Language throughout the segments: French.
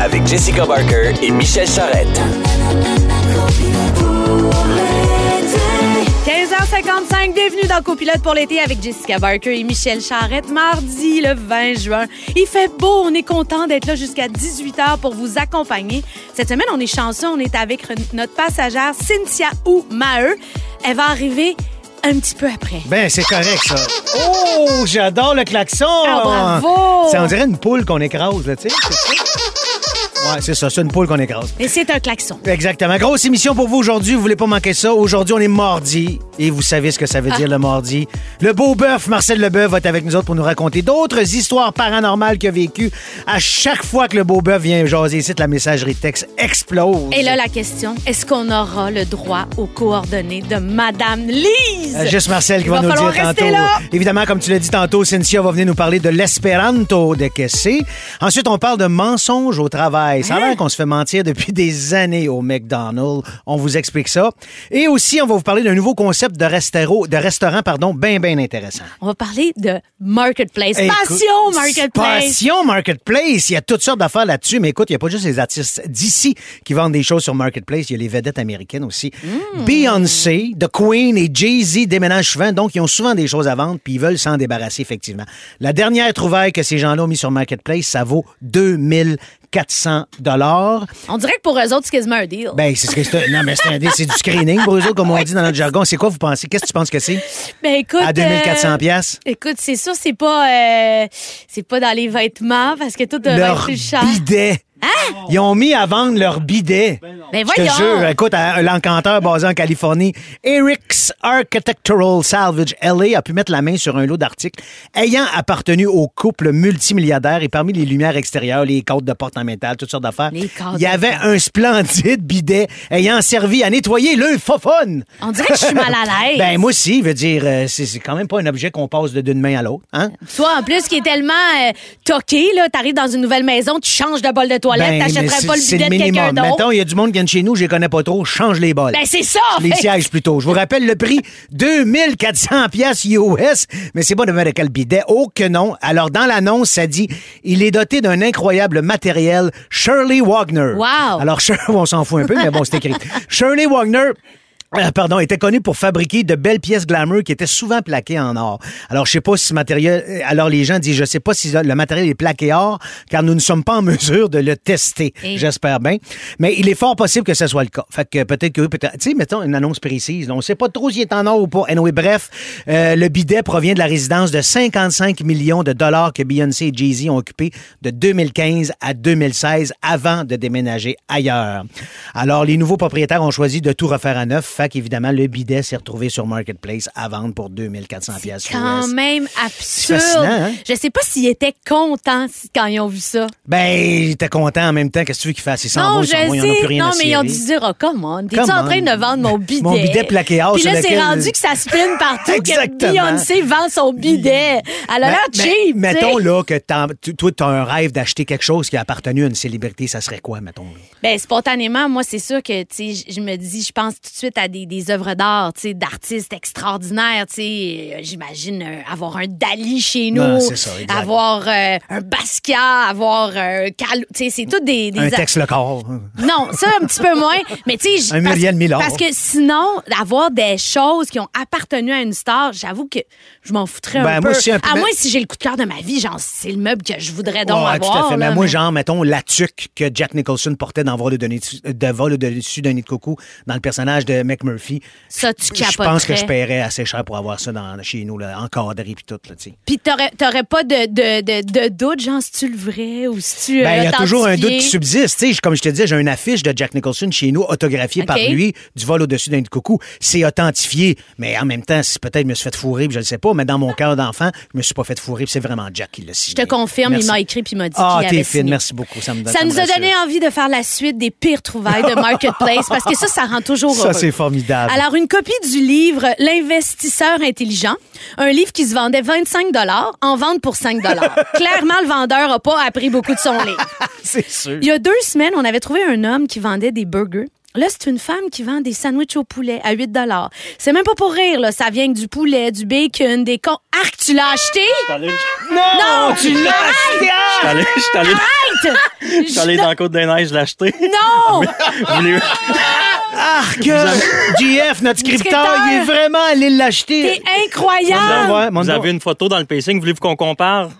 Avec Jessica Barker et Michel Charrette. 15h55, bienvenue dans Copilote pour l'été avec Jessica Barker et Michel Charrette. Mardi, le 20 juin. Il fait beau, on est content d'être là jusqu'à 18h pour vous accompagner. Cette semaine, on est chanceux, on est avec notre passagère Cynthia ou Maheu. Elle va arriver un petit peu après. Ben, c'est correct, ça. Oh, j'adore le klaxon! Ah, bravo! Ça, on dirait une poule qu'on écrase, là, tu sais. C'est ça? Ouais, c'est ça, c'est une poule qu'on écrase. Mais c'est un klaxon. Exactement. Grosse émission pour vous aujourd'hui. Vous voulez pas manquer ça. Aujourd'hui, on est mardi. Et vous savez ce que ça veut dire, le mardi. Le beau bœuf, Marcel Leboeuf, va être avec nous autres pour nous raconter d'autres histoires paranormales qu'il a vécues. À chaque fois que le beau bœuf vient jaser ici, la messagerie texte explose. Et là, la question, est-ce qu'on aura le droit aux coordonnées de Madame Lise? Euh, Juste Marcel qui Il va, va nous dire tantôt. là. Évidemment, comme tu l'as dit tantôt, Cynthia va venir nous parler de l'espéranto de Kessé. Ensuite, on parle de mensonges au travail. Ça a Hein? l'air qu'on se fait mentir depuis des années au McDonald's. On vous explique ça. Et aussi, on va vous parler d'un nouveau concept de, restaurant, de restaurant, pardon, bien, bien intéressant. On va parler de Marketplace. Écoute, Passion Marketplace. Passion Marketplace. Il y a toutes sortes d'affaires là-dessus. Mais écoute, il n'y a pas juste les artistes d'ici qui vendent des choses sur Marketplace. Il y a les vedettes américaines aussi. Mm. Beyoncé, The Queen et Jay-Z déménagent souvent. Donc, ils ont souvent des choses à vendre puis ils veulent s'en débarrasser, effectivement. La dernière trouvaille que ces gens-là ont mis sur Marketplace, ça vaut 2400 dollars. On dirait que pour eux autres, c'est quasiment un deal. Ben, c'est ce que c'est. Non, mais c'est un- c'est du screening pour eux autres, comme on dit dans notre jargon. C'est quoi, vous pensez? Qu'est-ce que tu penses que c'est? Ben, écoute. À 2400 euh, piastres? Écoute, c'est sûr, c'est pas, euh, c'est pas dans les vêtements parce que tout devrait être plus cher. bidet. Ils ont mis à vendre leur bidet. Ben Je te voyons. jure, écoute, un l'encanteur basé en Californie, Eric's Architectural Salvage LA a pu mettre la main sur un lot d'articles ayant appartenu au couple multimilliardaire et parmi les lumières extérieures, les côtes de porte en métal, toutes sortes d'affaires, Les cadres il y avait un splendide bidet ayant servi à nettoyer le fophone. On dirait que je suis mal à l'aise. Ben moi aussi, veut dire, euh, c'est c'est quand même pas un objet qu'on passe de- d'une main à l'autre, hein? Toi, en plus, qui est tellement euh, toqué, là, t'arrives dans une nouvelle maison, tu changes de bol de toilette, Ben, t'achèterais c'est- pas le bidet de quelqu'un minimum. d'autre? Mettons, il y a du monde qui vient de chez nous, je les connais pas trop, change les bols. Ben, c'est ça! Les fait- sièges plutôt. Je vous rappelle le prix 2400 pièces US, mais c'est pas de mettre quel bidet. Oh que non. Alors dans l'annonce, ça dit il est doté d'un incroyable matériel Shirley Wagner. Wow. Alors Shir- on s'en fout un peu mais bon, c'est écrit. Shirley Wagner pardon, était connu pour fabriquer de belles pièces glamour qui étaient souvent plaquées en or. Alors, je sais pas si ce matériel... euh, Alors, les gens disent, je sais pas si le matériel est plaqué or, car nous ne sommes pas en mesure de le tester. Et- J'espère bien. Mais il est fort possible que ce soit le cas. Fait que peut-être que oui, peut-être... Tu sais, mettons une annonce précise. On sait pas trop s'il est en or ou pas. Anyway, bref, euh, le bidet provient de la résidence de 55 millions de dollars que Beyoncé et Jay-Z ont occupé de 2015 à 2016 avant de déménager ailleurs. Alors, les nouveaux propriétaires ont choisi de tout refaire à neuf. Fait qu'évidemment, le bidet s'est retrouvé sur Marketplace à vendre pour 2400 pièces. quand même absurde. hein? Je sais pas s'ils étaient contents quand ils ont vu ça. Ben, il était content en même temps. Qu'est-ce que tu veux qu'il fasse? Ils s'en Non, vont, ils s'en vont, ils plus rien Non, à mais ils ont dû dire, oh, come on, t'es-tu en train de vendre mon bidet? Mon bidet? plaqué Puis là, c'est rendu que ça spinne partout, Exactement. que Beyoncé vend son bidet. Elle a l'air cheap. Mettons là que toi, tu as un rêve d'acheter quelque chose qui a appartenu à une célébrité, ça serait quoi, mettons? Ben, spontanément, moi, c'est sûr que, tu sais, je- je me dis, je pense tout de suite à des, des œuvres d'art, tu sais, d'artistes extraordinaires, tu sais. Euh, J'imagine euh, avoir un Dali chez nous. Ça. Avoir euh, un Basquiat, avoir un Cal... Tu sais, c'est tout des... des Un texte le corps. Non, ça, un petit peu moins. Mais tu sais, Un parce-. Parce que sinon, avoir des choses qui ont appartenu à une star, j'avoue que je m'en foutrais un Ben, peu. moi aussi, un peu, À moins si j'ai le coup de cœur de ma vie, genre, c'est le meuble que je voudrais donc Ouais, avoir. tout à fait. là, mais moi, mais- genre, mettons, la tuque que Jack Nicholson portait dans Vol au-dessus de, Vol au-dessus d'un nid de coucou, dans le personnage de McMurphy. Ça, tu Je pense que je paierais assez cher pour avoir ça dans, chez nous, là, encadré puis tout. Là. Puis t'aurais, t'aurais pas de, de, de, de doute, genre, si tu le vrai ou si tu. Ben, il y a toujours un doute qui subsiste. Comme je te disais, j'ai une affiche de Jack Nicholson chez nous, autographiée par lui, du vol au-dessus d'un coucou. C'est authentifié, mais en même temps, si peut-être je me suis fait fourrer, puis je le sais pas, mais dans mon cœur d'enfant, je me suis pas fait fourrer, puis c'est vraiment Jack qui l'a signé. Je te confirme, Merci. il m'a écrit puis il m'a dit Ah, t'es fine, merci beaucoup. Ça, me donne- Ça nous a donné envie de faire la suite des pires trouvailles de Marketplace parce que ça, ça rend toujours Ça, c'est formidable. Alors, une copie du livre L'investisseur intelligent, un livre qui se vendait 25 en vente pour 5 Clairement, le vendeur n'a pas appris beaucoup de son livre. c'est sûr. Il y a deux semaines, on avait trouvé un homme qui vendait des burgers. Là, c'est une femme qui vend des sandwichs au poulet à 8 C'est même pas pour rire, là. Ça vient du poulet, du bacon, des con... Arc, tu l'as acheté? Non, tu l'as acheté! Je suis allé, je suis allé- je dans la Côte des Neiges l'acheter. Non! Voulez- Arc! GF, notre scripteur, il est vraiment allé l'acheter. T'es incroyable! Vous avez une photo dans le pacing, voulez-vous qu'on compare?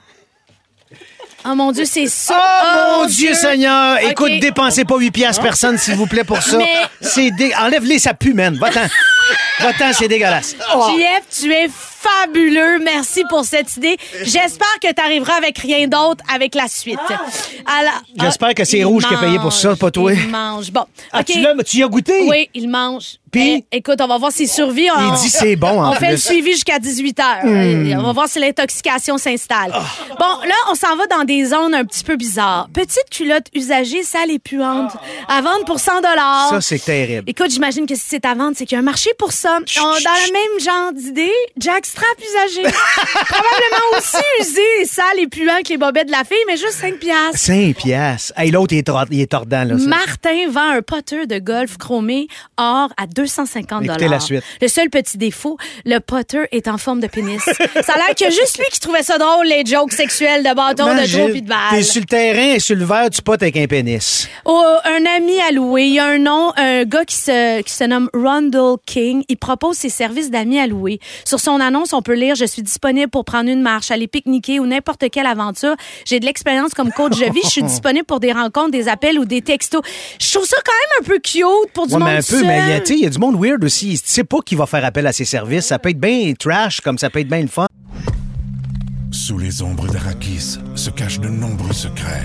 Oh mon Dieu, c'est ça! Oh, mon Dieu Seigneur! Écoute, dépensez pas 8 piastres personne, s'il vous plaît, pour ça. C'est dé... Enlève-les, ça pue, man. Va-t'en. Va-t'en, c'est dégueulasse. JF, tu es fabuleux. Merci pour cette idée. J'espère que tu arriveras avec rien d'autre avec la suite. Alors, J'espère ah, que c'est il Rouge qui a payé pour ça, pas toi. Il mange. Bon, Ah, tu, l'as- tu y as goûté? Oui, il mange. Puis? Eh, écoute, on va voir s'il survit. On, Il dit c'est bon, en On fait le plus. Hmm. suivi jusqu'à 18 h. On va voir si l'intoxication s'installe. Ah. Bon, là, on s'en va dans des zones un petit peu bizarres. Petite culotte usagée, sale et puante, à vendre pour 100 Ça, c'est terrible. Écoute, j'imagine que si c'est à vendre, c'est qu'il y a un marché pour ça. On- dans le même genre d'idée, Jack Strap usagé. Probablement aussi usé, sale et puant que les bobettes de la fille, mais juste 5 piastres. 5 piastres. Hey, l'autre, il, il est tordant, là. ça. Martin vend un potter de golf chromé or à 250 Écoutez la suite. Le seul petit défaut, le potter est en forme de pénis. ça a l'air qu'il y a juste lui qui trouvait ça drôle, les jokes sexuels de bâton, de trou puis de T'es balles. sur le terrain et sur le verre, tu potes avec un pénis. Oh, un ami à louer. Il y a un nom, un gars qui se, qui se nomme Rundle Il propose ses services d'amis à louer. Sur son annonce, on peut lire Je suis disponible pour prendre une marche, aller pique-niquer ou n'importe quelle aventure. J'ai de l'expérience comme coach de vie. Je suis disponible pour des rencontres, des appels ou des textos. Je trouve ça quand même un peu cute pour du Ouais, monde mais un peu, seul. mais il y a- tu sais, il y a du monde weird aussi. Tu sais pas qui va faire appel à ses services. Ça peut être bien trash, comme ça peut être bien le fun. Sous les ombres d'Arakis se cachent de nombreux secrets.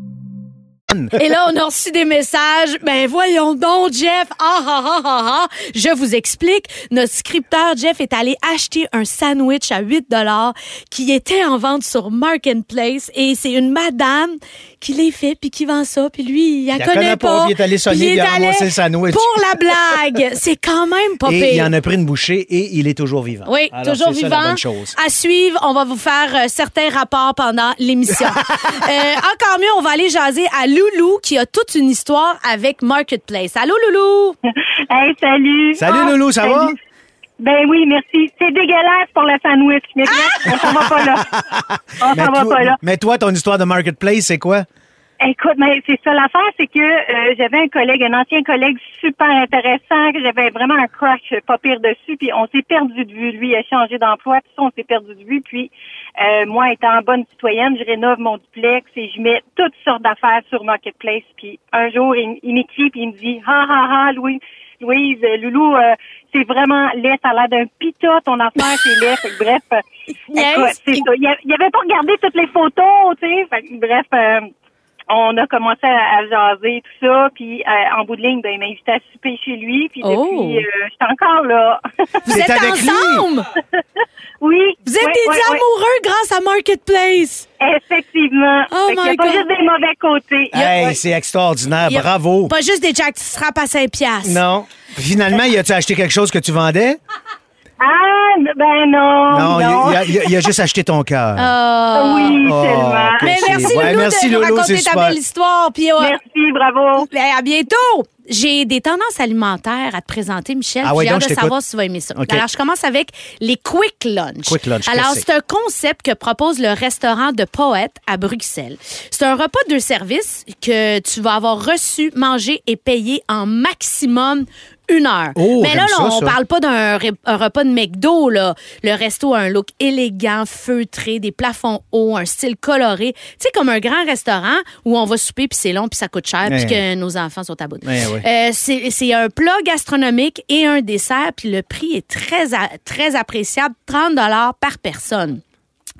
Et là, on a reçu des messages. Ben voyons donc, Jeff. Ah ah ah ah ah. Je vous explique. Notre scripteur Jeff est allé acheter un sandwich à 8 dollars qui était en vente sur Marketplace et c'est une madame qui les fait puis qui vend ça puis lui il la connaît, connaît pas, puis il est allé sonner, puis il allé sandwich. Pour la blague, c'est quand même pas Et il en a pris une bouchée et il est toujours vivant. Oui, Alors, toujours c'est ça, la vivant. bonne chose. À suivre, on va vous faire euh, certains rapports pendant l'émission. Euh, encore mieux, on va aller jaser à Loulou qui a toute une histoire avec Marketplace. Allô, Loulou? Hey, salut. Salut, Ah, Loulou, ça va? Ben oui, merci. C'est dégueulasse pour le sandwich, mais on s'en va pas là. On s'en va toi, pas là. mais toi, ton histoire de Marketplace, c'est quoi? Écoute, mais c'est ça l'affaire, c'est que euh, j'avais un collègue, un ancien collègue super intéressant, que j'avais vraiment un crush pas pire dessus, puis on s'est perdu de vue. Lui il a changé d'emploi, puis ça, on s'est perdu de vue. Puis euh, moi, étant bonne citoyenne, je rénove mon duplex et je mets toutes sortes d'affaires sur Marketplace. Puis un jour, il, il m'écrit puis il me dit, ha ha ha, Louis, Louise, euh, Loulou, euh, c'est vraiment laid, ça a l'air d'un pita, ton affaire, c'est laid. Fait bref, euh, Yes. écoute, c'est ça. Il avait pas regardé toutes les photos, tu sais. Bref. euh, on a commencé à, à jaser tout ça, puis euh, en bout de ligne, ben, il m'a invité à souper chez lui, puis Oh. depuis, euh, j'étais encore là. Vous T'es êtes avec lui? ensemble? oui. Vous êtes ouais, des ouais, ouais. amoureux grâce à Marketplace. Effectivement. Oh Fait qu'il y my a pas juste des mauvais côtés. Hey, Ouais. c'est extraordinaire. Il y a Bravo. Pas juste des Jack Strap à 5 piastres. Non. Finalement, y a-tu acheté quelque chose que tu vendais? Ah ben non. Non, il a- il a, il a- il a juste acheté ton cœur. Ah. Oui, Oh, tellement. Mais merci, ouais, Loulou, merci, de nous raconter ta super. belle histoire. Puis, euh, Merci, bravo. ben, à bientôt. J'ai des tendances alimentaires à te présenter, Michel. Ah ouais, J'ai hâte de savoir si tu vas aimer ça. Alors, je commence avec les Quick Lunch. Quick Lunch, Alors, c'est un concept que propose le restaurant de Poète à Bruxelles. C'est un repas de service que tu vas avoir reçu, mangé et payé en maximum une heure. Oh, Mais là, j'aime là, ça, on ça. parle pas d'un repas de McDo. Là. Le resto a un look élégant, feutré, des plafonds hauts, un style coloré. Tu sais, comme un grand restaurant où on va souper, puis c'est long, puis ça coûte cher, puis Ouais. que nos enfants sont à bout. Ouais. Euh, c'est un plat gastronomique et un dessert, puis le prix est très, très appréciable, 30 par personne.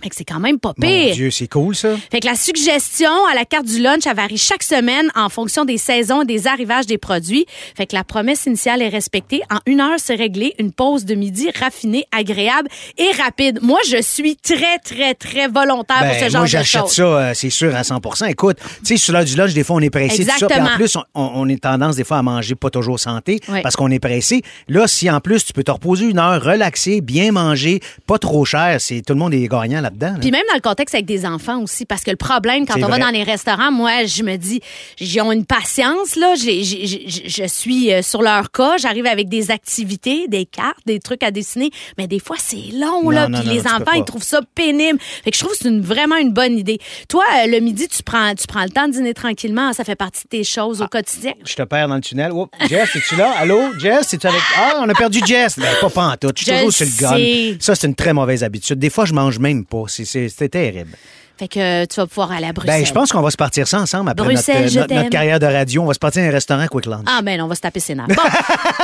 Fait que c'est quand même pas Mon pire. Dieu, c'est cool, ça. Fait que la suggestion à la carte du lunch, elle varie chaque semaine en fonction des saisons et des arrivages des produits. Fait que la promesse initiale est respectée. En une heure, c'est réglé. Une pause de midi raffinée, agréable et rapide. Moi, je suis très, très, très volontaire pour ce Ben, genre moi, de j'achète choses. ça, euh, c'est sûr, à 100 Écoute, tu sais, sur l'heure du lunch, des fois, on est pressé. Tout ça, puis en Exactement. plus, on, on est tendance, des fois, à manger pas toujours santé Ouais. parce qu'on est pressé. Là, si en plus, tu peux te reposer une heure, relaxer, bien manger, pas trop cher, c'est tout le monde est gagnant là-dedans. là. Puis même dans le contexte avec des enfants aussi, parce que le problème, quand on va dans les restaurants, moi, je me dis, ils ont une patience, là. Je suis euh, sur leur cas, j'arrive avec des activités, des cartes, des trucs à dessiner, mais des fois, c'est long, Non, là. non, Puis non, les enfants, ils trouvent ça pénible. Fait que je trouve que c'est une- vraiment une bonne idée. Toi, euh, le midi, tu prends, tu prends le temps de dîner tranquillement, ça fait partie de tes choses au quotidien. Je te perds dans le tunnel. Oh, Jess, es-tu là? Allô? Jess, es-tu avec? Ah, on a perdu Jess. Ben, pas tout. Je suis toujours sur le gun. Ça, c'est une très mauvaise habitude. Des fois, je mange même pas. C'est c'est terrible. Fait que euh, tu vas pouvoir aller à Bruxelles. Ben, je pense qu'on va se partir ça ensemble après Bruxelles, je notre- notre carrière de radio. On va se partir à un restaurant Quick Lunch. Ah, ben, on va se taper ses nerfs. Bon.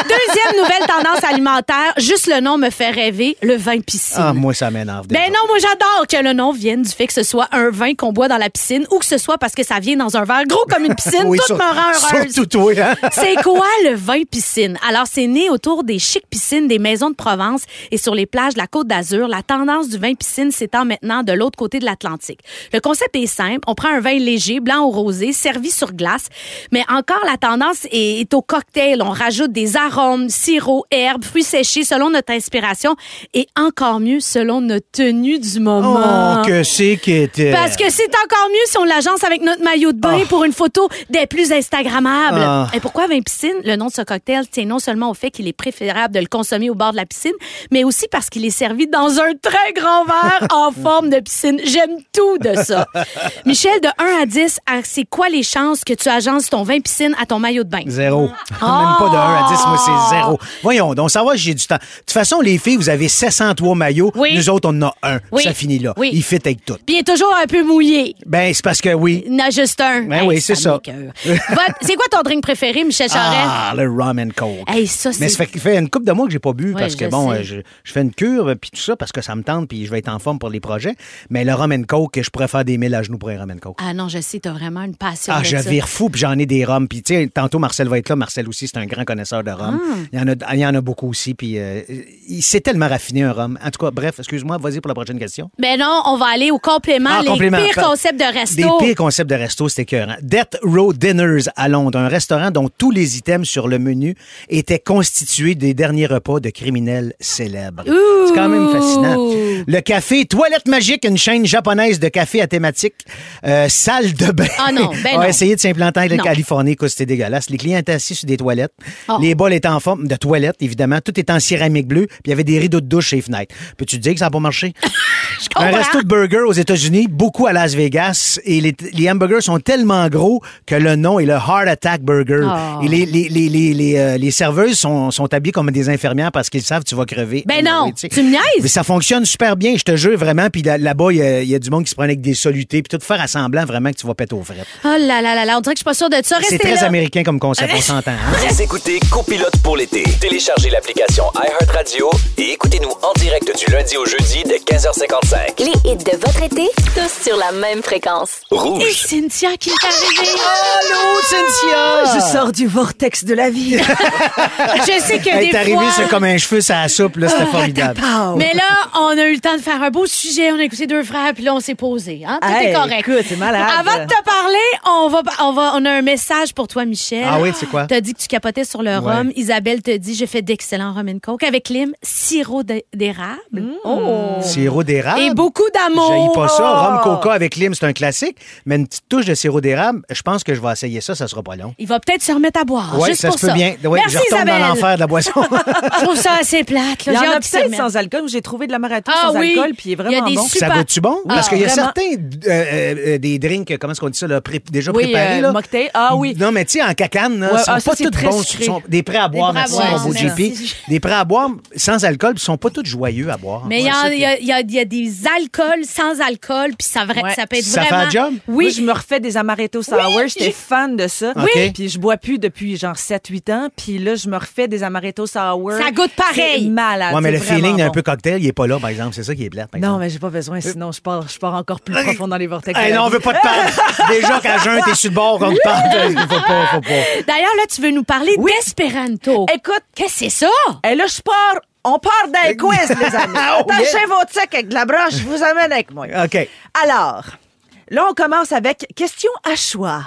Deuxième nouvelle tendance alimentaire. Juste le nom me fait rêver, le vin piscine. Ah, moi, ça m'énerve. Ben non, moi j'adore que le nom vienne du fait que ce soit un vin qu'on boit dans la piscine ou que ce soit parce que ça vient dans un verre gros comme une piscine. Oui, tout sur- me rend heureuse. Surtout hein? C'est quoi le vin piscine? Alors, c'est né autour des chics piscines des maisons de Provence et sur les plages de la Côte d'Azur. La tendance du vin piscine s'étend maintenant de l'autre côté de l'Atlantique. Le concept est simple. On prend un vin léger, blanc ou rosé, servi sur glace. Mais encore, la tendance est, est au cocktail. On rajoute des arômes, sirops, herbes, fruits séchés selon notre inspiration et encore mieux selon notre tenue du moment. Oh, que c'est qui était. Parce que c'est encore mieux si on l'agence avec notre maillot de bain pour une photo des plus Instagrammables. Ah. Et pourquoi vin piscine? Le nom de ce cocktail tient non seulement au fait qu'il est préférable de le consommer au bord de la piscine, mais aussi parce qu'il est servi dans un très grand verre en forme de piscine. J'aime tout de ça. Michel, de 1 à 10, à- c'est quoi les chances que tu agences ton vin piscine à ton maillot de bain? Zéro. Même Oh! pas de 1 à 10, moi, c'est zéro. Voyons, donc, ça va, j'ai du temps. De toute façon, les filles, vous avez 703 maillots. Oui. Nous autres, on en a un. Oui. Ça finit là. Oui. Il fit avec tout. Puis il est toujours un peu mouillé. Ben, c'est parce que oui. Il en a juste un. Ben oui, c'est ça. C'est quoi ton drink préféré, Michel Charest? Ah, le rum and coke. Hey, ça, Mais ça fait, fait une couple de mois que j'ai pas bu parce que bon, je fais une cure euh, puis tout ça parce que ça me tente puis je vais être en forme pour les projets. Mais le rum and coke, je pourrais faire des mille à genoux pour un rum and coke. Ah non, je sais, t'as vraiment une passion. Ah, de je ça. vire fou, puis j'en ai des rums. Puis, tu sais, tantôt, Marcel va être là. Marcel aussi, c'est un grand connaisseur de rhum. Ah. Il, y en a, il y en a beaucoup aussi. Puis, euh, il s'est tellement raffiné, un rhum. En tout cas, bref, excuse-moi, vas-y pour la prochaine question. Ben non, on va aller au complément, Ah, les complément. pires concepts de resto. Des pires concepts de resto, c'était écœurant. Death Row Dinners à Londres, un restaurant dont tous les items sur le menu étaient constitués des derniers repas de criminels célèbres. C'est quand même fascinant. Le café Toilette Magique, une chaîne japonaise de café à thématique, euh, salle de bain. Ah non, ben a non. essayé de s'implanter en Non. Californie, écoute, c'était dégueulasse. Les clients étaient assis sur des toilettes. Oh. Les bols étaient en forme de toilette, évidemment. Tout était en céramique bleue, puis il y avait des rideaux de douche chez les fenêtres. Peux-tu te dire que ça n'a pas marché? Un resto de burgers aux États-Unis, beaucoup à Las Vegas, et les, les hamburgers sont tellement gros que le nom est le Heart Attack Burger. Oh. Et les, les, les, les, les, euh, les serveuses sont, sont habillées comme des infirmières parce qu'ils savent que tu vas crever. Ben non, Oui, sais. tu me niaises? Mais ça fonctionne super bien, je te jure vraiment. Puis là- là-bas, il y, a- y a du monde qui se prend avec des solutés, puis tout faire à semblant vraiment que tu vas péter aux frettes. Oh là là là là, on dirait que je suis pas sûre de ça. C'est très là. américain comme concept, on s'entend. hein? Vous écoutez Copilote pour l'été. Téléchargez l'application iHeartRadio et écoutez-nous en direct du lundi au jeudi de 15h55. Les hits de votre été, tous sur la même fréquence. Et Rouge. Cynthia qui est arrivée. Allô, Cynthia! Je sors du vortex de la vie. Je sais que Elle des est arrivée, fois... c'est comme un cheveu la soupe, là, c'était formidable. Pow. Mais là, on a eu le temps de faire un beau sujet. On a écouté deux frères, puis là, on s'est posé posé. Hein? Tout Hey, est correct. écoute, c'est malade. Avant de te parler, on va, on va, on a un message pour toi, Michel. Ah oui, c'est quoi? T'as dit que tu capotais sur le Ouais. rhum. Isabelle te dit, je fais d'excellents rum and coke avec lime, sirop d'é- d'érable. Oh. Sirop d'érable? Et beaucoup d'amour. Pas ça. Oh. Rhum coca avec lime, c'est un classique. Mais une petite touche de sirop d'érable, je pense que je vais essayer ça, ça sera pas long. Il va peut-être se remettre à boire. Oui, juste ça pour se peut bien. Ouais, Merci, je retourne Isabelle. dans l'enfer de la boisson. Je trouve ça assez plate. Il y J'ai en a peut-être sans alcool. J'ai trouvé de l'amaretto Ah sans oui. alcool, puis il est Il y a vraiment des bon. super- Ça goûte-tu bon? Parce qu'il y a vraiment. Certains euh, euh, des drinks, comment est-ce qu'on dit ça, là, pré- déjà Oui, préparés. euh, là. mocktail. Ah oui. Non, mais tu sais, en cacane, là, Ouais, sont ah, ça, pas très bons. sont des prêts à boire, merci, mon beau. JP. Des prêts à boire sans alcool, puis ils sont pas tous joyeux à boire. Mais il y, a- il y a- il y a- il y a des alcools sans alcool, puis ça, vra- Ouais. ça peut être Ça fait vraiment... un job? Oui, je me refais des amaretto sour. J'étais fan de ça. Oui. Puis je bois plus depuis genre 7-8 ans. Puis là, je me refais des amaretto sour. Ça goûte pareil. Malade. Ouais, mais le vraiment feeling d'un bon. peu cocktail, il est pas là, par exemple. C'est ça qui est plate, Non, mais j'ai pas besoin, sinon je pars, je pars encore plus profond dans les vortex. de Hey, non, on veut pas te parler. Déjà qu'à jeun, t'es sur le bord quand on te parle. Faut pas, faut pas. D'ailleurs, là, tu veux nous parler d'espéranto. Écoute, Qu'est-ce que c'est ça? et là, je pars. On part d'un quiz, les amis. Oh, Attachez yeah. votre sac avec de la broche, je vous amène avec moi. OK. Alors, là, on commence avec question à choix.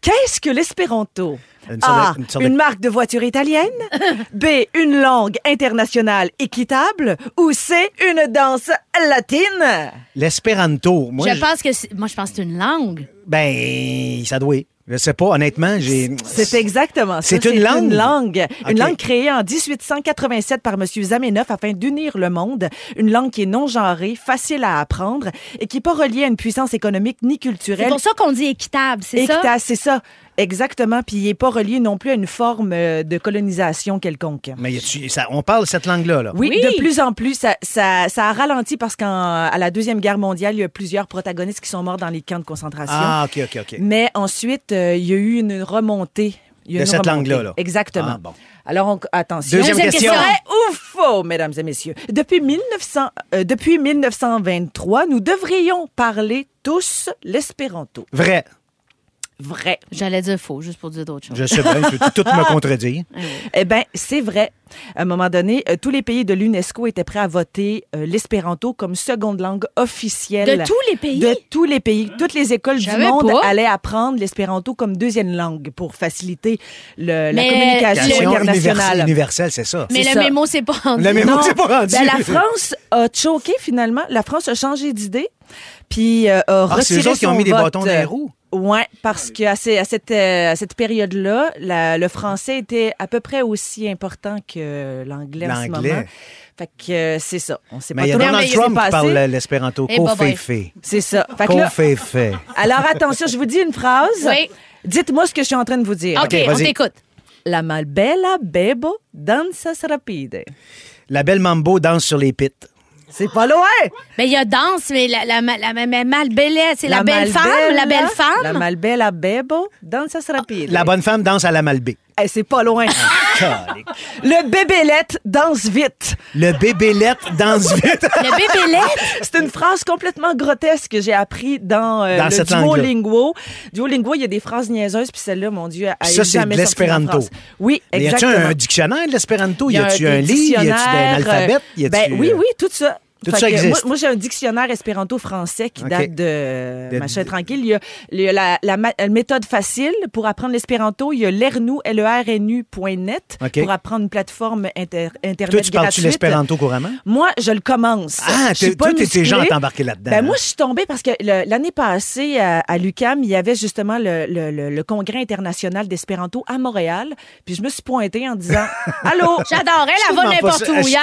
Qu'est-ce que l'espéranto? A. de- Une marque de voiture italienne. B. Une langue internationale équitable. Ou C. Une danse latine. L'espéranto, moi, je je- pense que c'est- moi, je pense que c'est une langue. ben, ça doit. Je sais pas, honnêtement, j'ai. C'est exactement ça. C'est une langue? Une langue. OK. Une langue créée en 1887 par M. Zamenhof afin d'unir le monde. Une langue qui est non genrée, facile à apprendre et qui n'est pas reliée à une puissance économique ni C'est culturelle. pour ça qu'on dit équitable, c'est ça? Équitable, c'est ça. Exactement. Puis il n'est pas relié non plus à une forme euh, de colonisation quelconque. Mais y a-tu- ça, on parle cette langue-là, là. Oui, Oui. de plus en plus, ça, ça, ça a ralenti parce qu'à la Deuxième Guerre mondiale, il y a plusieurs protagonistes qui sont morts dans les camps de concentration. Ah, OK, OK, OK. Mais ensuite, euh, il y a eu une remontée. Il y a De une cette remontée. langue-là, là. Exactement. Ah, bon. Alors, on- attention. Deuxième Deuxième question. question. Vrai ou faux, mesdames et messieurs? Depuis, 1900, euh, depuis 1923, nous devrions parler tous l'espéranto. Vrai. Vrai. J'allais dire faux, juste pour dire d'autres choses. Je sais bien, tu peux tout me contredire. Eh bien, c'est vrai. À un moment donné, euh, tous les pays de l'UNESCO étaient prêts à voter euh, l'espéranto comme seconde langue officielle. De tous les pays? De tous les pays. Toutes les écoles du monde pas. allaient apprendre l'espéranto comme deuxième langue pour faciliter le- la communication Question internationale. universelle, universelle, c'est ça. Mais c'est le ça. mémo, c'est pas rendu. Le mémo, c'est pas rendu. Ben, la France a choqué finalement. La France a changé d'idée. Puis euh, a Ah, c'est retiré eux autres qui ont son mis des bâtons dans les roues? Ouais, parce qu'à cette, euh, à cette période-là, le français était à peu près aussi important que l'anglais en ce moment. Fait que euh, c'est ça. On sait Mais pas il y a trop Donald Trump qui parle l'espéranto. Eh. Kofefe. C'est ça. Fait là, alors attention, je vous dis une phrase. Oui. Dites-moi ce que je suis en train de vous dire. OK, on t'écoute. La malbella bebo danzas rapide. La belle Mambo danse sur les pits. C'est pas loin. Ben, il y a danse, mais la, la, la, la, la malbellette, c'est la, belle femme, la belle femme? La malbella bebo danzas rapide. La bonne femme danse à la Malbé. Eh, c'est pas loin. Calique. Le bébélette danse vite. Le bébélette danse vite. Le bébélette? C'est une phrase complètement grotesque que j'ai appris dans, euh, Dans le. Duolingo. Duolingo, il y a des phrases niaiseuses, puis celle-là, mon Dieu, elle Ça, est c'est de l'espéranto. Oui, Mais y a-tu exactement. un dictionnaire de l'espéranto? Y y a a-tu un livre? Y a-tu un alphabet? Y euh, a-tu, ben, oui, euh, oui, tout ça. Tout Fait ça que existe. Moi, moi, j'ai un dictionnaire espéranto français qui date de, De- machin tranquille. Il y a, il y a la, la ma- la méthode facile pour apprendre l'espéranto. Il y a l'ernu, l e r n U.net OK. pour apprendre une plateforme inter- internet Toi, tu parles-tu l'espéranto couramment? Moi, je le commence. Ah, pas toi, t'es gens à t'embarquer là-dedans. Ben, hein? moi, je suis tombée parce que l'année passée, à, à l'UCAM, il y avait justement le, le- le- le congrès international d'espéranto à Montréal. Puis je me suis pointée en disant Allô? J'adorais la pas n'importe où. Hier,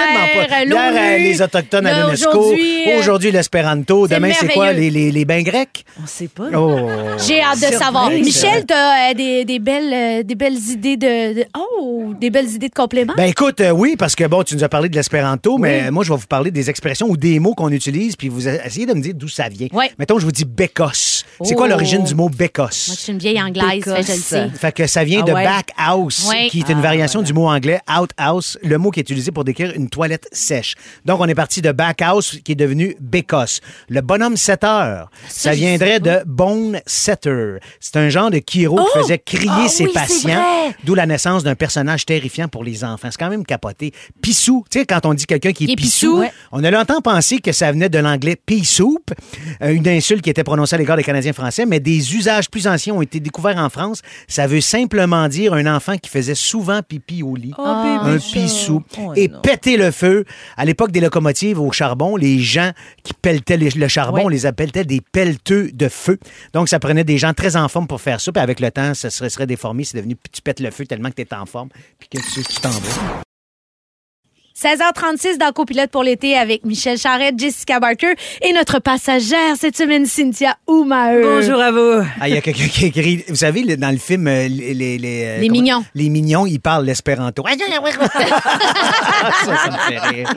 l'ONU. Hier, euh, les Autochtones à l'UNESCo. Aujourd'hui, euh, Aujourd'hui, l'espéranto. c'est Demain, c'est quoi? Les, merveilleux. les, les bains grecs? On sait pas. Oh. J'ai hâte de Surprise. savoir. Michel, t'as euh, des, des, belles, euh, des belles idées de, de- Oh, des belles idées de compléments? Ben écoute, euh, oui, parce que bon, tu nous as parlé de l'espéranto, mais moi, je vais vous parler des expressions ou des mots qu'on utilise, puis vous essayez de me dire d'où ça vient. Ouais. Mettons, je vous dis bécosse. C'est quoi Oh. l'origine du mot Moi, je bécosse? suis une vieille anglaise, fait, je le sais. Fait que ça vient Ah de ouais? back house, Ouais. qui est une variation du mot anglais outhouse, le mot qui est utilisé pour décrire une toilette sèche. Donc, on est parti de back Qui est devenu Bécosse. Le bonhomme 7 heures, ça viendrait de Bone Setter. C'est un genre de Kiro qui faisait crier Ah ses oui, patients, d'où la naissance d'un personnage terrifiant pour les enfants. C'est quand même capoté. Pissou, tu sais, quand on dit quelqu'un qui est, pissou. Ouais. on a longtemps pensé que ça venait de l'anglais pea soup, euh, une insulte qui était prononcée à l'égard des Canadiens français, mais des usages plus anciens ont été découverts en France. Ça veut simplement dire un enfant qui faisait souvent pipi au lit. Oh, un pissou. Oh, et péter le feu. À l'époque des locomotives au charbon, les gens qui pelletaient les- le charbon, Ouais. on les appelait des pelleteux de feu. Donc, ça prenait des gens très en forme pour faire ça. Puis avec le temps, ça se serait déformé. C'est devenu tu pètes le feu tellement que tu es en forme puis que tu, tu t'en vas. 16h36 dans Copilote pour l'été avec Michel Charrette, Jessica Barker et notre passagère cette semaine, Cynthia Oumaher. Bonjour à vous. Ah, il y a quelqu'un qui écrit. Vous savez, dans le film, euh, les. Les, les, euh, Les comment- mignons. Les mignons, ils parlent l'espéranto. ça, ça me fait rire.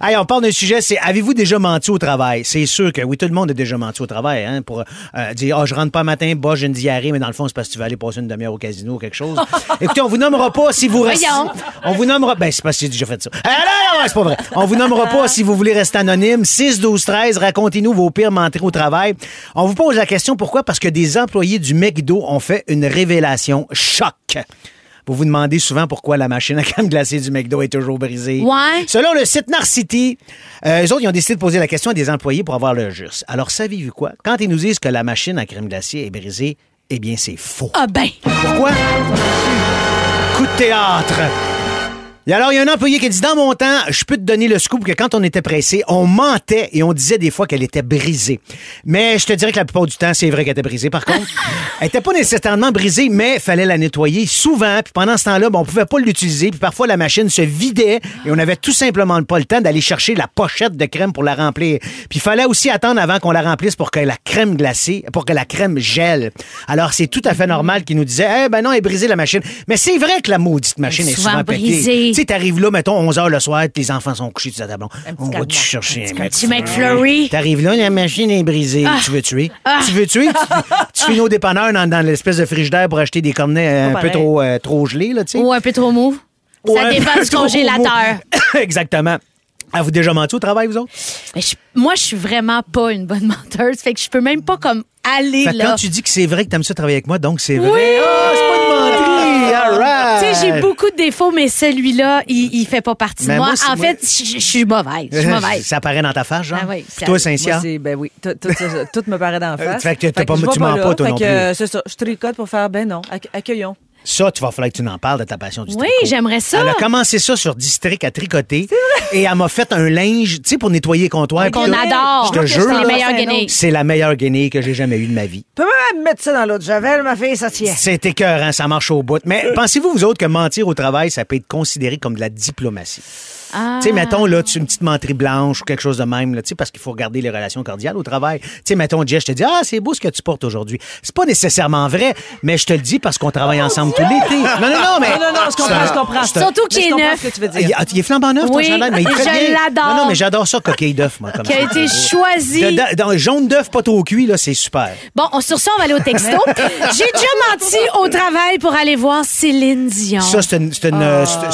Hey, on parle d'un sujet, c'est avez-vous déjà menti au travail? C'est sûr que oui, tout le monde a déjà menti au travail, hein, pour euh, dire, ah, je rentre pas matin, bah, j'ai une diarrhée, mais dans le fond, c'est parce que tu vas aller passer une demi-heure au casino ou quelque chose. Écoutez, on vous nommera pas si vous restez. Voyons. On vous nommera. Ben, c'est parce que j'ai déjà fait ça. Ah, non, non, c'est pas vrai. On vous nommera pas si vous voulez rester anonyme. 6, 12, 13, racontez-nous vos pires menteries au travail. On vous pose la question pourquoi? Parce que des employés du McDo ont fait une révélation choc. Vous vous demandez souvent pourquoi la machine à crème glacée du McDo est toujours brisée. Ouais. Selon le site Narcity, euh, eux autres, ils ont décidé de poser la question à des employés pour avoir leur juste. Alors, savez-vous quoi? Quand ils nous disent que la machine à crème glacée est brisée, eh bien, c'est faux. Ah ben, Pourquoi? Coup de théâtre. Et alors, il y a un employé qui dit Dans mon temps, je peux te donner le scoop que quand on était pressé, on mentait et on disait des fois qu'elle était brisée. Mais je te dirais que la plupart du temps, c'est vrai qu'elle était brisée. Par contre, elle était pas nécessairement brisée, mais il fallait la nettoyer souvent. Puis pendant ce temps-là, ben, on pouvait pas l'utiliser. Puis parfois, la machine se vidait et on avait tout simplement pas le temps d'aller chercher la pochette de crème pour la remplir. Puis il fallait aussi attendre avant qu'on la remplisse pour que la crème glacée, pour que la crème gèle. Alors, c'est tout à fait normal qu'ils nous disaient Eh ben non, elle est brisée la machine. Mais c'est vrai que la maudite machine est est souvent, souvent pétée. Brisée. Tu sais, t'arrives là, mettons, 11 h le soir, tes enfants sont couchés, tu dis à ta blonde, On va te chercher un, petit McFlurry. T'arrives là, la machine est brisée. Tu veux tuer? Tu veux tuer? Tu, finis au dépanneur dans, dans l'espèce de frigidaire pour acheter des cornets euh, un peu trop, euh, trop gelés, là, tu sais. ou un peu trop mou. Ça dépend du congélateur. Exactement. Avez-vous déjà menti au travail, vous autres? Mais je- moi, je suis vraiment pas une bonne menteuse. Fait que je peux même pas comme aller Fait là. quand tu dis que c'est vrai que t'aimes ça travailler avec moi, donc c'est vrai. Oui! Ah, c'est pas une menterie! All right! Tu sais, j'ai beaucoup de défauts, mais celui-là, il, il fait pas partie de Mais moi. moi, c'est- en fait, je suis mauvaise. Je suis mauvaise. Ça apparaît dans ta face, genre? Ah oui, Puis ça- toi, Moi, Cynthia? c'est- ben oui, tout, tout, ça- tout me paraît d'en face. fait que t'as pas- je tu vais mens là. pas, toi Fait non que, plus. euh, C'est ça. Je tricote pour faire, ben non, acc- accueillons. Ça, tu vas falloir que tu n'en parles de ta passion du Oui, tricot. j'aimerais ça. Elle a commencé ça sur District à tricoter. Et elle m'a fait un linge, tu sais, pour nettoyer les comptoirs. Qu'on adore. Je te C'est jure, les c'est guenilles. c'est la meilleure guenille que j'ai jamais eue de ma vie. Tu peux même mettre ça dans l'eau de javel, ma fille, ça tient. C'est écœurant, ça marche au bout. Mais pensez-vous, vous autres, que mentir au travail, ça peut être considéré comme de la diplomatie? Ah. Tu sais, mettons, là, tu une petite menterie blanche ou quelque chose de même, là, tu sais, parce qu'il faut regarder les relations cordiales au travail. Tu sais, mettons, Jess, je te dis, ah, c'est beau ce que tu portes aujourd'hui. C'est pas nécessairement vrai, mais je te le dis parce qu'on travaille ensemble tout l'été. Non, non, non, mais. Non, non, non, je comprends, je comprends. Surtout qu'il est neuf. ce que tu veux Il, dire. il est flambant neuf, ton Oui, chandail, mais il je l'adore. Non, non, mais j'adore ça, coquille d'œuf, moi, comme Qui ça. a été choisi. De- dans- jaune d'œuf pas trop cuit, là, c'est super. Bon, on, sur ça, on va aller au texto. J'ai déjà menti au travail pour aller voir Céline Dion. Ça, c'est une- c'est une,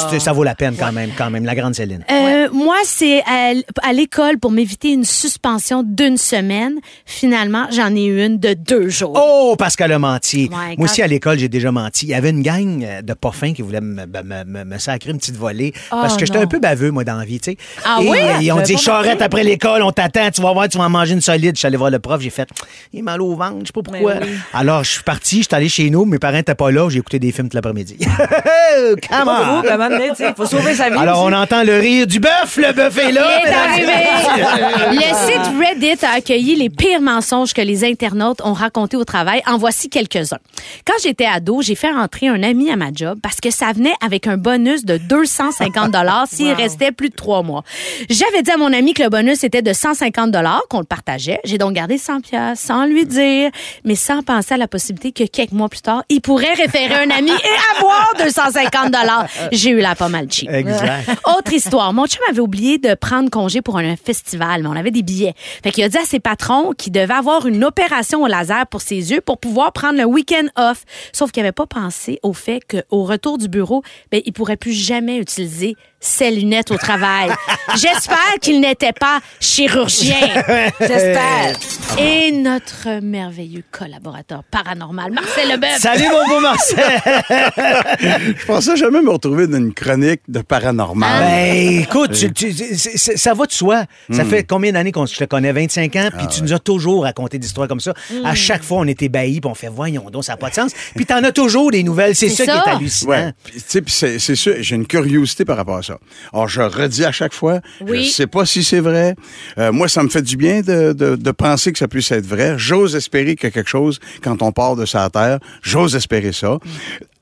c'est- ça vaut la peine quand même, quand même, la grande Céline. Euh, Moi, c'est à, l'école pour m'éviter une suspension d'une semaine. Finalement, j'en ai eu une de deux jours. Oh, parce qu'elle a menti. Ouais, Moi aussi, à l'école, j'ai déjà menti. Il y avait une gang euh, de pas fins qui voulaient me, me, me- me- me sacrer une petite volée. parce Oh, que j'étais un peu baveux, moi, dans la vie, tu sais. Ah Et, oui? euh, Ils ont J'avais dit, charrette après l'école, on t'attend, tu vas voir, tu vas en manger une solide. Je suis allé voir le prof, j'ai fait, il est mal au ventre, je sais pas pourquoi. Mais oui. Alors, je suis parti, je suis allé chez nous, mes parents étaient pas là, j'ai écouté des films tout l'après-midi. Come on! faut sauver sa vie. Alors, aussi. on entend le rire du bœuf, le bœuf est là. Il est mesdames et arrivé. Le site Reddit a accueilli les pires mensonges que les internautes ont racontés au travail. En voici quelques-uns. Quand j'étais ado, j'ai fait entrer un ami à ma job parce que ça venait avec un bonus de 250 dollars s'il restait plus de trois mois. J'avais dit à mon ami que le bonus était de 150 dollars, qu'on le partageait. J'ai donc gardé 100 pièces sans lui dire, mais sans penser à la possibilité que quelques mois plus tard, il pourrait référer un ami et avoir 250 dollars. J'ai eu la pas mal cheap. Exact. Autre Mon chum avait oublié de prendre congé pour un festival, mais on avait des billets. Fait qu'il a dit à ses patrons qu'il devait avoir une opération au laser pour ses yeux pour pouvoir prendre le week-end off. Sauf qu'il n'avait pas pensé au fait qu'au retour du bureau, ben, il pourrait plus jamais utiliser ses lunettes au travail. J'espère qu'il n'était pas chirurgien. J'espère. Et notre merveilleux collaborateur paranormal, Marcel Leboeuf. Salut, mon beau Marcel! Je pensais jamais me retrouver dans une chronique de paranormal. Ben, écoute, tu- tu- c'est- c'est- ça va de soi. Ça Hmm. fait combien d'années qu'on je te connais? 25 ans, Ah puis tu nous as toujours raconté des histoires comme ça? Hmm. À chaque fois, on est ébahis, puis on fait, voyons donc, ça n'a pas de sens. Puis t'en as toujours des nouvelles. C'est ça, ça. qui est hallucinant. Ouais. Puis, tu sais, c'est sûr, j'ai une curiosité par rapport à ça. Alors, je redis à chaque fois, Oui. je sais pas si c'est vrai. Euh, moi, ça me fait du bien de, de, de penser que ça puisse être vrai. J'ose espérer qu'il y a quelque chose quand on part de sa terre. J'ose espérer ça.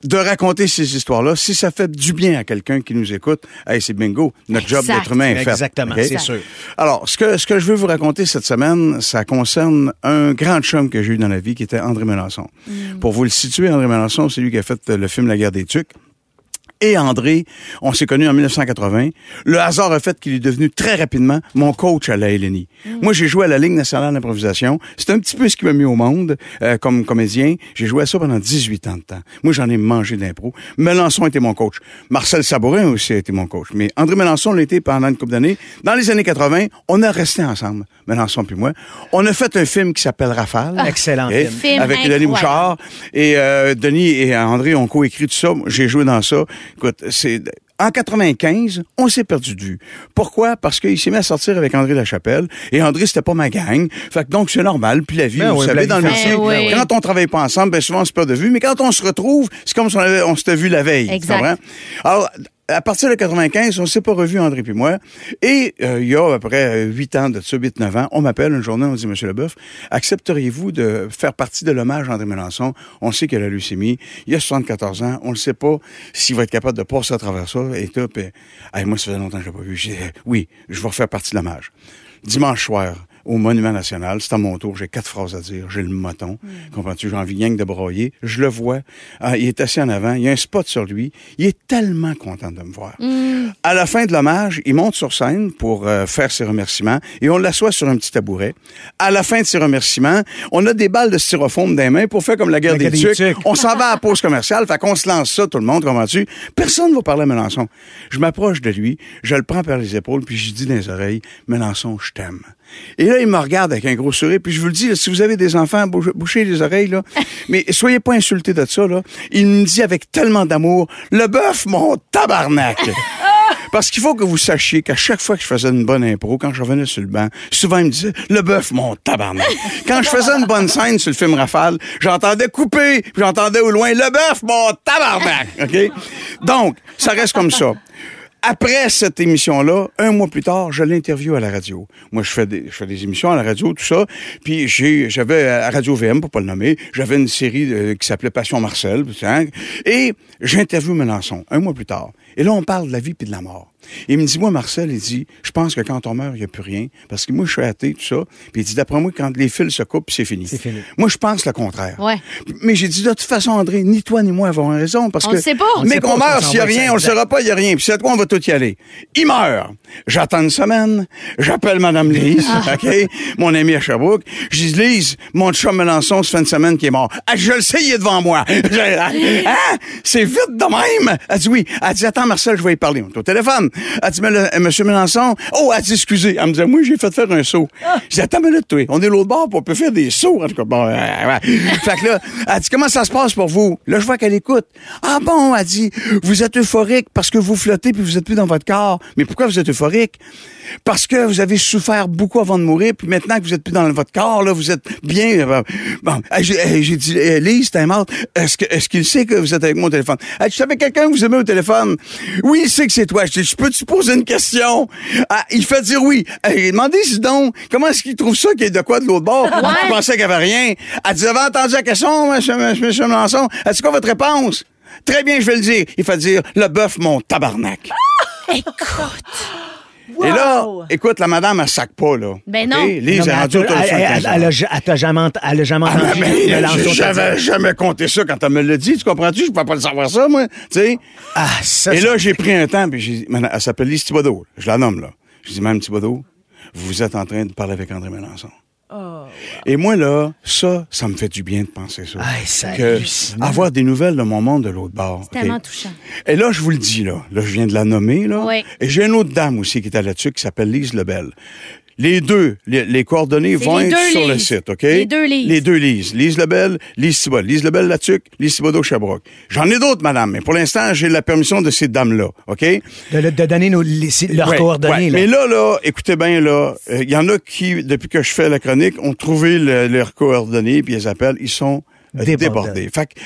De raconter ces histoires-là, si ça fait du bien à quelqu'un qui nous écoute, hey, c'est bingo. Notre job d'être humain est fait. Exactement, c'est sûr. Alors, ce que, ce que je veux vous raconter cette semaine, ça concerne un grand chum que j'ai eu dans la vie qui était André Melançon. Pour vous le situer, André Melançon, c'est lui qui a fait le film La guerre des tucs. Et André, on s'est connus en 1980. Le hasard a fait qu'il est devenu très rapidement mon coach à la LNI. Moi, j'ai joué à la Ligue nationale d'improvisation. C'est un petit peu ce qui m'a mis au monde euh, comme comédien. J'ai joué à ça pendant 18 ans de temps. Moi, j'en ai mangé d'impro. Melançon était mon coach. Marcel Sabourin aussi a été mon coach. Mais André Melançon l'a été pendant une couple d'années. Dans les années 80, on a resté ensemble, Melançon puis moi. On a fait un film qui s'appelle Rafale. Excellent OK? film. Avec Denis. Bouchard. Et euh, Denis et André ont coécrit tout ça. J'ai joué dans ça. Écoute, c'est... En 95, on s'est perdu de vue. Pourquoi? Parce qu'il s'est mis à sortir avec André Lachapelle. Et André, c'était pas ma gang. Fait que donc, c'est normal. Puis la vie, Ben vous oui, savez, dans le métier. Ben oui. quand on travaille pas ensemble, ben souvent, on se perd de vue. Mais quand on se retrouve, c'est comme si on, avait- on s'était vu la veille. Exact. Alors, à partir de 95, on s'est pas revu André puis moi. Et euh, il y a à peu près 8 ans de ça, 8-9 ans, on m'appelle une journée, on dit, Monsieur Leboeuf, accepteriez-vous de faire partie de l'hommage à André Mélenchon? On sait qu'il a la leucémie. Il a 74 ans. On ne sait pas s'il va être capable de passer à travers ça. Et. Puis, hey, moi, ça fait longtemps que je l'ai pas vu. J'ai dit, oui, je vais refaire partie de l'hommage. Dimanche soir, au Monument National, c'est à mon tour, j'ai quatre phrases à dire, j'ai le moton, comprends-tu, j'ai envie rien que de broyer, je le vois, Ah, il est assis en avant, il y a un spot sur lui, il est tellement content de me voir. À la fin de l'hommage, il monte sur scène pour euh, faire ses remerciements et on l'assoit sur un petit tabouret. À la fin de ses remerciements, on a des balles de styrofoam dans les mains pour faire comme la guerre La des, guerre des tucs. tucs. On s'en va à la pause commerciale, fait qu'on se lance ça, tout le monde, comprends-tu? Personne ne va parler à Mélenchon. Je m'approche de lui, je le prends par les épaules, puis je dis dans les oreilles, Mélenchon, je t'aime. Et là, il me regarde avec un gros sourire, puis je vous le dis, là, si vous avez des enfants, bouchez, les oreilles, là. Mais soyez pas insultés de ça, là. Il me dit avec tellement d'amour, le bœuf, mon tabarnak! Parce qu'il faut que vous sachiez qu'à chaque fois que je faisais une bonne impro, quand je revenais sur le banc, souvent il me disait le bœuf, mon tabarnak. Quand je faisais une bonne scène sur le film Rafale, j'entendais couper, puis j'entendais au loin le bœuf, mon tabarnak. OK? Donc, ça reste comme ça. Après cette émission-là, un mois plus tard, je l'interview à la radio. Moi, je fais des, émissions à la radio, tout ça. Puis j'avais à Radio VM, pour pas le nommer, j'avais une série euh, qui s'appelait Passion Marcel. hein, et j'interview Melançon, un mois plus tard. Et là, on parle de la vie puis de la mort. Il me dit, moi, Marcel, il dit, je pense que quand on meurt, il n'y a plus rien. Parce que moi, je suis athée, tout ça. Puis il dit, d'après moi, quand les fils se coupent, c'est fini. C'est fini. Moi, je pense le contraire. Ouais. Mais j'ai dit, de toute façon, André, ni toi ni moi avons raison. Parce On que, le sait pas. On le Mais sait qu'on meurt s'il n'y a rien, on le exact. saura pas, il n'y a rien. Puis c'est à quoi on va tout y aller? Il meurt. J'attends une semaine. J'appelle Madame Lise, Ah. OK? Mon ami à Sherbrooke. Je dis, Lise, mon chum Melançon, ça fait une semaine qu'il est mort. Ah, je le sais, il est devant moi. Hein? C'est vite de même. Elle dit oui. Elle dit, attends, Marcel, je vais y parler. On est au téléphone. Elle dit, le- euh, Monsieur Melançon. Oh, elle dit, excusez. Elle me dit, moi, j'ai fait faire un saut. Je dis, attends une minute, toi. On est l'autre bord, puis on peut faire des sauts. En tout cas, bon, euh, ouais. Fait que là, elle dit, comment ça se passe pour vous? Là, je vois qu'elle écoute. Ah bon, elle dit, vous êtes euphorique parce que vous flottez puis vous êtes plus dans votre corps. Mais pourquoi vous êtes euphorique? Parce que vous avez souffert beaucoup avant de mourir, puis maintenant que vous êtes plus dans votre corps, là, vous êtes bien. euh, Bon, euh, j'ai j'ai dit, Lise, t'es mort. Est-ce que est-ce qu'il sait que vous êtes avec moi au téléphone? Elle dit, tu savais quelqu'un que vous aimez au téléphone? Oui, il sait que c'est toi. Je dis, peux-tu poser une question? Ah, il fait dire oui. Euh, Demandez-y donc, comment est-ce qu'il trouve ça qu'il y a de quoi de l'autre bord? Je pensais qu'il n'y avait rien? Elle dit, avez entendu la question, monsieur Melançon? Dit, quoi votre réponse? Très bien, je vais le dire. Il fait dire, le bœuf, mon tabarnak. Et là, écoute, la madame, elle sac pas, là. Ben non. Lise, Non, elle est rendue elle- autour de elle- elle- 75 ans. elle a elle t'a jamais elle a jamais Ah, entendu te j'avais jamais compté ça quand elle me l'a dit, tu comprends-tu? Je peux pas le savoir ça, moi. Tu sais? Ah, ça, Et ça- là, j'ai pris un temps, puis j'ai dit, Madame, elle s'appelle Lise Thibodeau. Je la nomme, là. Je dis, Mme Thibodeau, vous êtes en train de parler avec André Mélenchon. Oh, Et moi, là, ça, ça me fait du bien de penser ça. Hey, c'est Que avoir des nouvelles de mon monde de l'autre bord. C'est tellement touchant. Et là, je vous le dis, là. Là, je viens de la nommer, là. Oui. Et j'ai une autre dame aussi qui est là-dessus qui s'appelle Lise Lebel. Les deux, les, les coordonnées vont les être sur le site, OK? Les deux Lises. Les deux Lises. Lise Lebel, Lise Thibault. Lise Lebel, Latuc, Lise Thibaudot, Sherbrooke. J'en ai d'autres, madame, mais pour l'instant, j'ai la permission de ces dames-là, OK? De, de donner nos, les- leurs Ouais, coordonnées. ouais. là. Mais là, là, écoutez bien, là, il y en a qui, depuis que je fais la chronique, ont trouvé le- leurs coordonnées, puis ils appellent, ils sont euh, Débordés. débordés. Fait que, euh,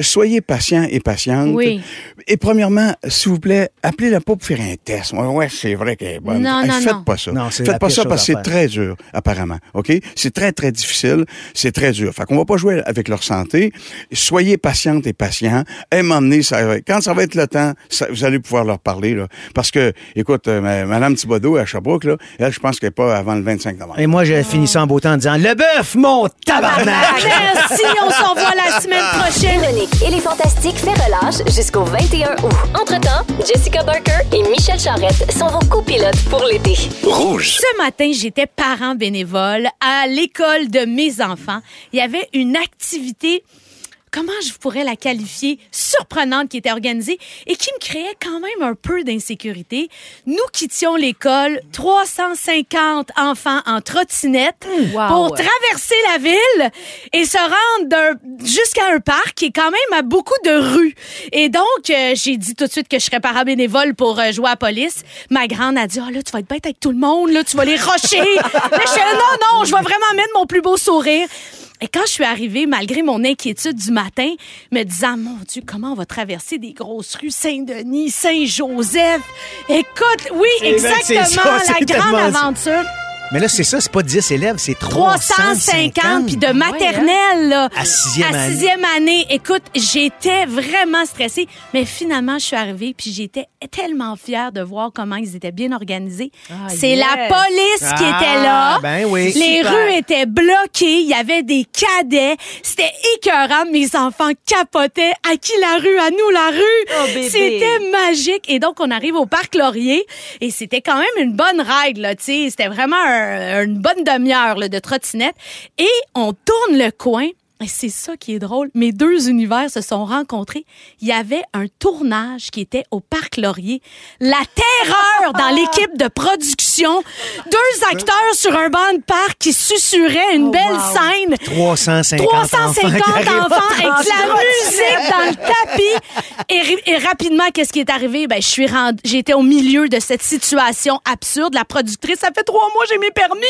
soyez patients et patientes. Oui. Et premièrement, s'il vous plaît, appelez-la pas pour faire un test. Ouais, c'est vrai qu'elle est bonne. Non, Hey, non, faites non. pas ça. Non, c'est la faites pas ça parce que c'est très dur, apparemment. OK? C'est très, très difficile. C'est très dur. Fait qu'on va pas jouer avec leur santé. Soyez patientes et patients. Et m'emmener, ça, quand ça va être le temps, ça- vous allez pouvoir leur parler, là. Parce que, écoute, euh, ma- Madame Thibodeau à Sherbrooke, là, elle, je pense qu'elle n'est pas avant le 25 novembre. Et moi, j'ai fini ça en beau temps en disant Le bœuf, mon tabarnak! Merci, on se revoit la semaine prochaine. Véronique et les Fantastiques fait relâche jusqu'au 21 août. Entre-temps, Jessica Barker et Michel Charrette sont vos copilotes pour l'été. Rouge. Ce matin, j'étais parent bénévole à l'école de mes enfants. Il y avait une activité comment je pourrais la qualifier, surprenante qui était organisée et qui me créait quand même un peu d'insécurité. Nous quittions l'école, 350 enfants en trottinette Wow. pour traverser la ville et se rendre jusqu'à un parc qui est quand même à beaucoup de rues. Et donc, euh, j'ai dit tout de suite que je serais parabénévole pour euh, jouer à la police. Ma grande a dit, ah là, tu vas être bête avec tout le monde, là, tu vas les rocher. là, je suis non, non, je vais vraiment mettre mon plus beau sourire. Et quand je suis arrivée, malgré mon inquiétude du matin, me disant, mon Dieu, comment on va traverser des grosses rues, Saint-Denis, Saint-Joseph? Écoute, oui, que c'est exactement, ça, la grande aventure. Mais là, c'est ça, c'est pas 10 élèves, c'est 350. 350, puis de maternelle, là. À sixième À année. sixième année. Écoute, j'étais vraiment stressée, mais finalement, je suis arrivée, puis j'étais tellement fière de voir comment ils étaient bien organisés. Ah, C'est yes. la police qui Ah, était là. ben oui. Les Super. rues étaient bloquées, il y avait des cadets. C'était écœurant, mes enfants capotaient. À qui la rue? À nous la rue? Oh. C'était magique. Et donc, on arrive au parc Laurier et c'était quand même une bonne règle, là, tu sais. C'était vraiment un- une bonne demi-heure de trottinette. Et on tourne le coin. Et c'est ça qui est drôle. Mes deux univers se sont rencontrés. Il y avait un tournage qui était au Parc Laurier. La terreur dans l'équipe de production. Deux acteurs sur un banc de parc qui susurraient une Oh, belle wow. scène. 350, 350 enfants. avec de la musique dans le tapis. Et, rapidement, qu'est-ce qui est arrivé? Ben, je suis j'étais au milieu de cette situation absurde. La productrice, ça fait trois mois, j'ai mes permis.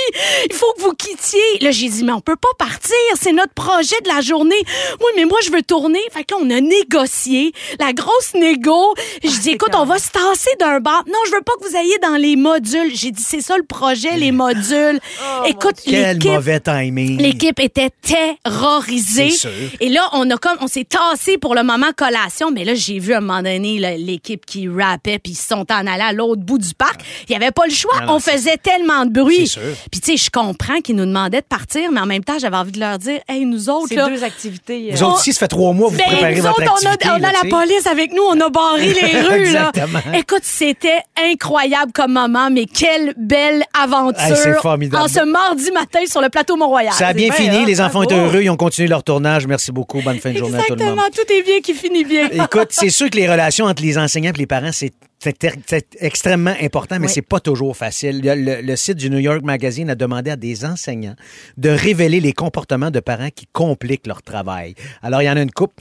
Il faut que vous quittiez. Là, j'ai dit, mais on peut pas partir. C'est notre projet de la journée. Oui, mais moi, je veux tourner. Fait que là, on a négocié. La grosse négo. Je dis, écoute, on va se tasser d'un bar. Non, je veux pas que vous ayez dans les modules. J'ai dit, c'est ça le projet, les modules. Écoute, Quel mauvais timing. L'équipe était terrorisée. Sûr. Et là, on a comme, on s'est tassé pour le moment collation, mais là, j'ai vu à un moment donné l'équipe qui rappait puis ils sont en allés à l'autre bout du parc. Il y avait pas le choix. Non, non, on faisait tellement de bruit. C'est sûr. Puis tu sais, je comprends qu'ils nous demandaient de partir, mais en même temps, j'avais envie de leur dire, hey, nous autres C'est là. deux activités. euh, Vous autres ici, ça fait trois mois que vous Ben, préparez nous votre autres, on a, activité. on a là, la police avec nous, on a barré les rues. là. Exactement. Écoute, c'était incroyable comme moment, mais quelle belle aventure Hey, c'est formidable. en ce mardi matin sur le plateau Mont-Royal. Ça a bien bien, fini, hein? les enfants étaient Bravo. heureux, ils ont continué leur tournage. Merci beaucoup, bonne fin de journée à tout le monde. Exactement, tout est bien qui finit bien. Écoute, c'est sûr que les relations entre les enseignants et les parents, c'est c'est extrêmement important, mais Oui. c'est pas toujours facile. Le, le- le site du New York Magazine a demandé à des enseignants de révéler les comportements de parents qui compliquent leur travail. Alors, il y en a une coupe.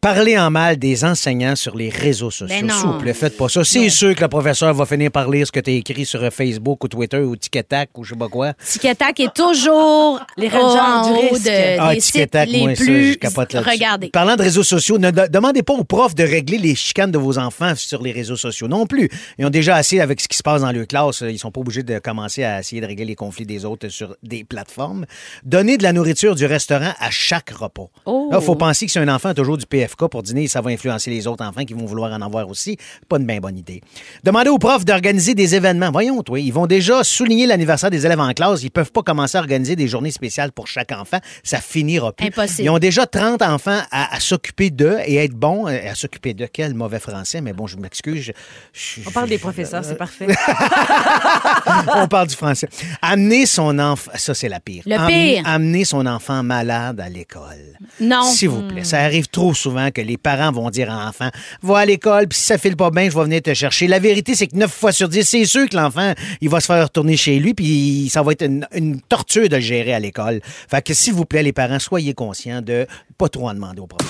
Parlez en mal des enseignants sur les réseaux sociaux. Ben. S'il vous plaît, faites pas ça. C'est sûr que le professeur va finir par lire ce que tu as écrit sur Facebook ou Twitter ou TikTok ou je sais pas quoi. Tic-Tac est toujours Les en haut de, Ah, des sites les moi, ça, plus je capote là-dessus. regardés. Parlant de réseaux sociaux, ne de- demandez pas aux profs de régler les chicanes de vos enfants sur les réseaux sociaux non plus. Ils ont déjà assez avec ce qui se passe dans leur classe. Ils sont pas obligés de commencer à essayer de régler les conflits des autres sur des plateformes. Donnez de la nourriture du restaurant à chaque repas. Oh. Il faut penser que si un enfant a toujours du PFK FK pour dîner, ça va influencer les autres enfants qui vont vouloir en avoir aussi. Pas une bien bonne idée. Demandez aux profs d'organiser des événements. Voyons, toi, ils vont déjà souligner l'anniversaire des élèves en classe. Ils peuvent pas commencer à organiser des journées spéciales pour chaque enfant. Ça finira plus. Impossible. Ils ont déjà 30 enfants à, à s'occuper d'eux et être bons. euh, À s'occuper de quel mauvais français, mais bon, je m'excuse. je- je- On parle je- des professeurs, c'est parfait. on parle du français. Amener son enfant, ça c'est la pire. Le pire. Amener son enfant malade à l'école. Non. S'il vous plaît. Ça arrive trop souvent que les parents vont dire à l'enfant, va à l'école, puis si ça file pas bien, je vais venir te chercher. La vérité, c'est que 9 fois sur 10, c'est sûr que l'enfant, il va se faire retourner chez lui, puis ça va être une, une torture de le gérer à l'école. Fait que s'il vous plaît, les parents, soyez conscients de pas trop en demander aux profs.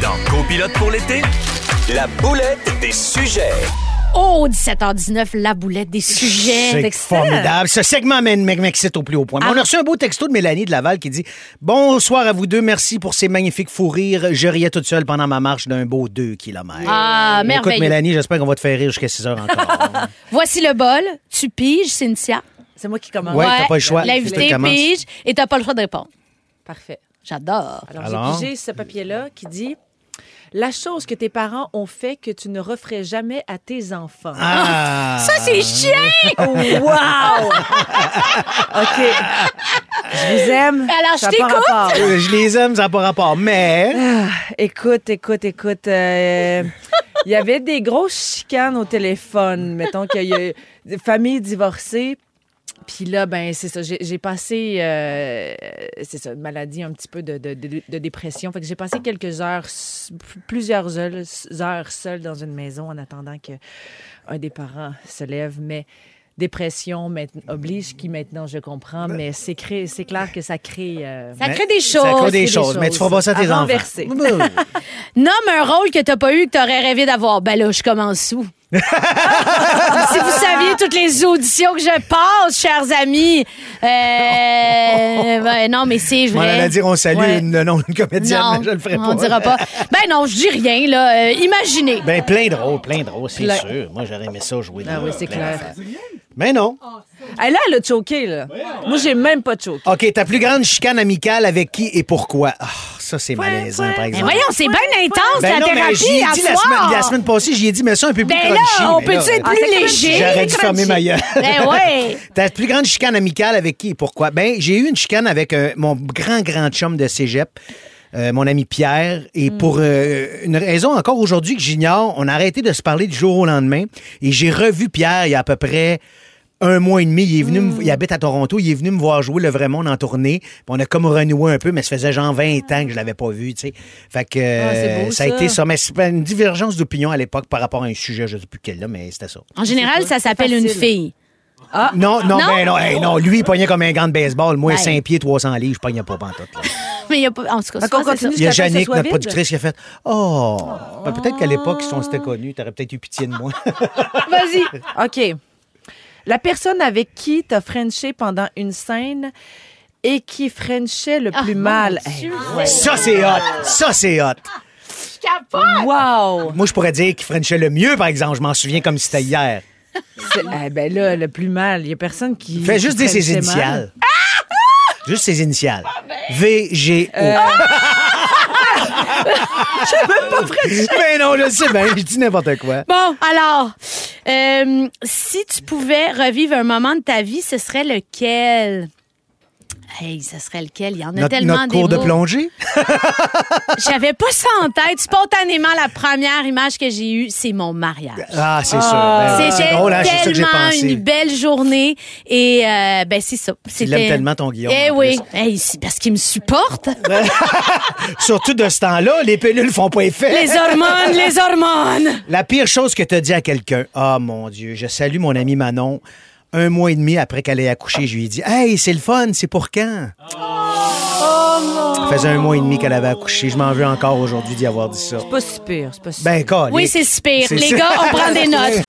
Dans Copilote pour l'été, la boulette des sujets. Oh, 17h19, la boulette des sujets. C'est formidable. Ce segment m'ex- m'ex- m'excite au plus haut point. Ah. On a reçu un beau texto de Mélanie de Laval qui dit Bonsoir à vous deux, merci pour ces magnifiques fous rires. Je riais toute seule pendant ma marche d'un beau 2 km. Ah, Écoute, merveilleux. Mélanie, j'espère qu'on va te faire rire jusqu'à 6 heures encore. Voici le bol. Tu piges, Cynthia? C'est moi qui commence. Ouais, t'as pas le choix. L'invité pige et t'as pas le choix de répondre. Parfait. J'adore. Alors, Alors? j'ai pigé ce papier-là qui dit La chose que tes parents ont fait que tu ne referais jamais à tes enfants. Ah! Ça, c'est chien! Wow! OK. Je vous aime. Alors, je Ça t'écoute. Euh, je les aime, ça n'a pas rapport. Mais. Écoute, écoute, écoute. euh, Il y avait des grosses chicanes au téléphone. Mettons qu'il y a des familles divorcées. Puis là, ben c'est ça. J'ai j'ai passé, euh, c'est ça, une maladie un petit peu de, de- de- de dépression. Fait que j'ai passé quelques heures, plusieurs heures, heures seule dans une maison en attendant que un des parents se lève. Mais dépression oblige qui maintenant je comprends. Mais c'est clair que ça crée. euh, Ça crée des Ça choses. crée des des choses. Mais tu feras pas ça à tes À enfants. Nomme un rôle que t'as pas eu que t'aurais rêvé d'avoir. Ben là, je commence où? Si vous saviez toutes les auditions que je passe, chers amis. Euh, ben non, mais c'est On vrai. allait dire on salue Ouais. une, non, une comédienne, Non, mais je le ferai pas. on dira pas. Ben non, je dis rien, là. Euh, imaginez. Ben, plein de rôles, plein de rôles, c'est sûr. Moi, j'aurais aimé ça jouer Ah dans oui, c'est clair. Mais non. Ah, là, elle a choqué, là. Moi, j'ai même pas choqué. OK, ta plus grande chicane amicale avec qui et pourquoi? Ah, ça, c'est malaisant, par Mais exemple. voyons, c'est bien intense, Ben la non, mais thérapie, j'y ai à dit la semaine, la semaine passée, j'y ai dit, mais ça un peu plus Ben crunchy, là, on mais peut-tu être Ah, plus léger? J'aurais dû fermer ma gueule. Ben ouais. Ta plus grande chicane amicale avec qui et pourquoi? Ben, j'ai eu une chicane avec euh, mon grand, grand chum de cégep. euh, mon ami Pierre, et Hmm. pour euh, une raison encore aujourd'hui que j'ignore, on a arrêté de se parler du jour au lendemain. Et j'ai revu Pierre il y a à peu près un mois et demi. Il est venu, Hmm. me- il habite à Toronto, il est venu me voir jouer le vrai monde en tournée. On a comme renoué un peu, mais ça faisait genre 20 ans que je l'avais pas vu, tu sais. Fait que Ah, c'est euh, beau, ça a ça. été ça. Mais c'est pas une divergence d'opinion à l'époque par rapport à un sujet, je sais plus quel là, mais c'était ça. En général, ça s'appelle une fille. Non, non, Non? ben non, hey, non, lui, il pognait comme un gant de baseball. Moi, Ouais. 5 pieds, 300 livres, je pognais pas pantoute. là. Mais il y a pas. En tout cas, c'est continue ça. Il y a Yannick, notre vide. productrice, qui a fait Oh! Ben, peut-être qu'à l'époque, si on s'était connus, t'aurais peut-être eu pitié de moi. Vas-y. OK. La personne avec qui t'as frenché pendant une scène et qui frenchait le Ah, plus mal. Ça, c'est hot! Ça, c'est hot! wow! Moi, je pourrais dire qu'il frenchait le mieux, par exemple. Je m'en souviens comme si c'était hier. C'est- eh ben là, le plus mal. Il y a personne qui. Fais juste qui dire ses initiales. Juste ses initiales. V-G-O. Euh. Ben non, je sais bien, je dis n'importe quoi. Bon, alors, euh, si tu pouvais revivre un moment de ta vie, ce serait lequel? Hey, ce serait lequel? Il y en a Notre, tellement notre des cours de plongée? J'avais pas ça en tête. Spontanément, la première image que j'ai eue, c'est mon mariage. Ah, c'est sûr. Ben C'était c'est ça que j'ai tellement pensé. une belle journée et euh, ben c'est ça. C'était- l'aimes tellement, ton Guillaume. Eh oui. Hey, parce qu'il me supporte. Surtout de ce temps-là, les pilules font pas effet. les hormones, les hormones. La pire chose que tu as dit à quelqu'un. Ah, mon Dieu, je salue mon ami Manon. Un mois et demi après qu'elle ait accouché, je lui ai dit Hey, c'est le fun, c'est pour quand? Ça faisait un mois et demi qu'elle avait accouché. Je m'en veux encore aujourd'hui d'y avoir dit ça. C'est pas si pire. C'est pas si Ben, calique. Oui, c'est super. C'est Les ça. gars, on prend des notes.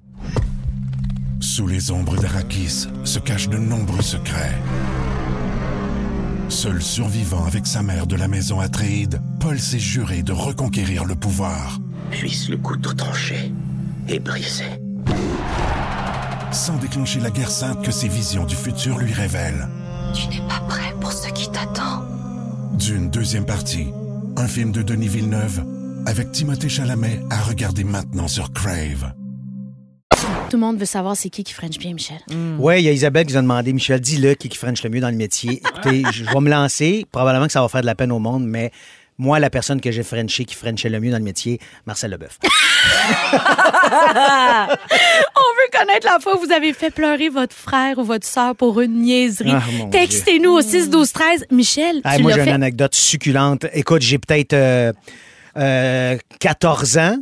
Sous les ombres d'Arakis se cachent de nombreux secrets. Seul survivant avec sa mère de la maison Atréide, Paul s'est juré de reconquérir le pouvoir. Puisse le couteau tranché et brisé. Sans déclencher la guerre sainte que ses visions du futur lui révèlent. Tu n'es pas prêt pour ce qui t'attend. D'une deuxième partie, un film de Denis Villeneuve avec Timothée Chalamet à regarder maintenant sur Crave. Tout le monde veut savoir c'est qui qui French bien, Michel. Oui, il y a Isabelle qui nous a demandé, Michel, dis-le qui qui French le mieux dans le métier. Écoutez, je vais me lancer. Probablement que ça va faire de la peine au monde, mais moi, la personne que j'ai Frenché qui Frenchait le mieux dans le métier, Marcel Leboeuf. On veut connaître la fois où vous avez fait pleurer votre frère ou votre soeur pour une niaiserie. Ah, Textez-nous au 6 12 13 Michel, Ah, tu moi, j'ai fait? une anecdote succulente. Écoute, j'ai peut-être euh, euh, 14 ans.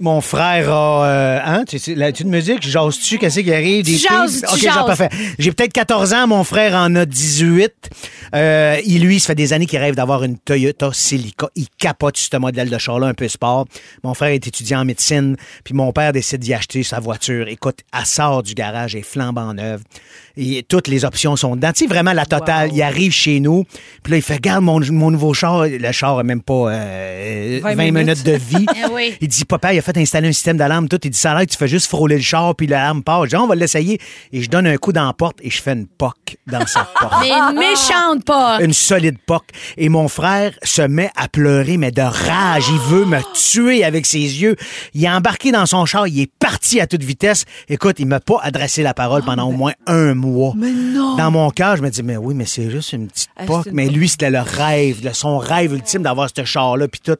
Mon frère a. euh, hein, tu sais, la petite musique, jases-tu? Qu'est-ce qui arrive? Tu Des jases, tu OK, jases. genre, parfait. J'ai peut-être 14 ans, mon frère en a 18. Euh, il, lui, ça fait des années qu'il rêve d'avoir une Toyota Celica. Il capote ce modèle de char-là, un peu sport. Mon frère est étudiant en médecine, puis mon père décide d'y acheter sa voiture. Écoute, elle sort du garage, elle est flambant neuve. Et toutes les options sont dedans. Tu sais, vraiment la totale. Il arrive chez nous, puis là, il fait, regarde mon, mon nouveau char. Le char a même pas euh, 20, 20 minutes. minutes. de vie. Oui. Il dit, papa, il a fait installer un système d'alarme, tout. Il dit, ça a l'air que tu fais juste frôler le char, puis l'alarme part. Je dis, on va l'essayer. Et je donne un coup dans la porte et je fais une poque dans sa porte. Mais une méchante pas. Une solide poque. Et mon frère se met à pleurer, mais de rage. Il veut me tuer avec ses yeux. Il est embarqué dans son char. Il est parti à toute vitesse. Écoute, il m'a pas adressé la parole pendant au moins un mois. Mais non. Dans mon cœur, je me dis, mais oui, mais c'est juste une petite poque. Mais poque. lui, c'était le rêve, son rêve ultime d'avoir ce char-là, puis tout.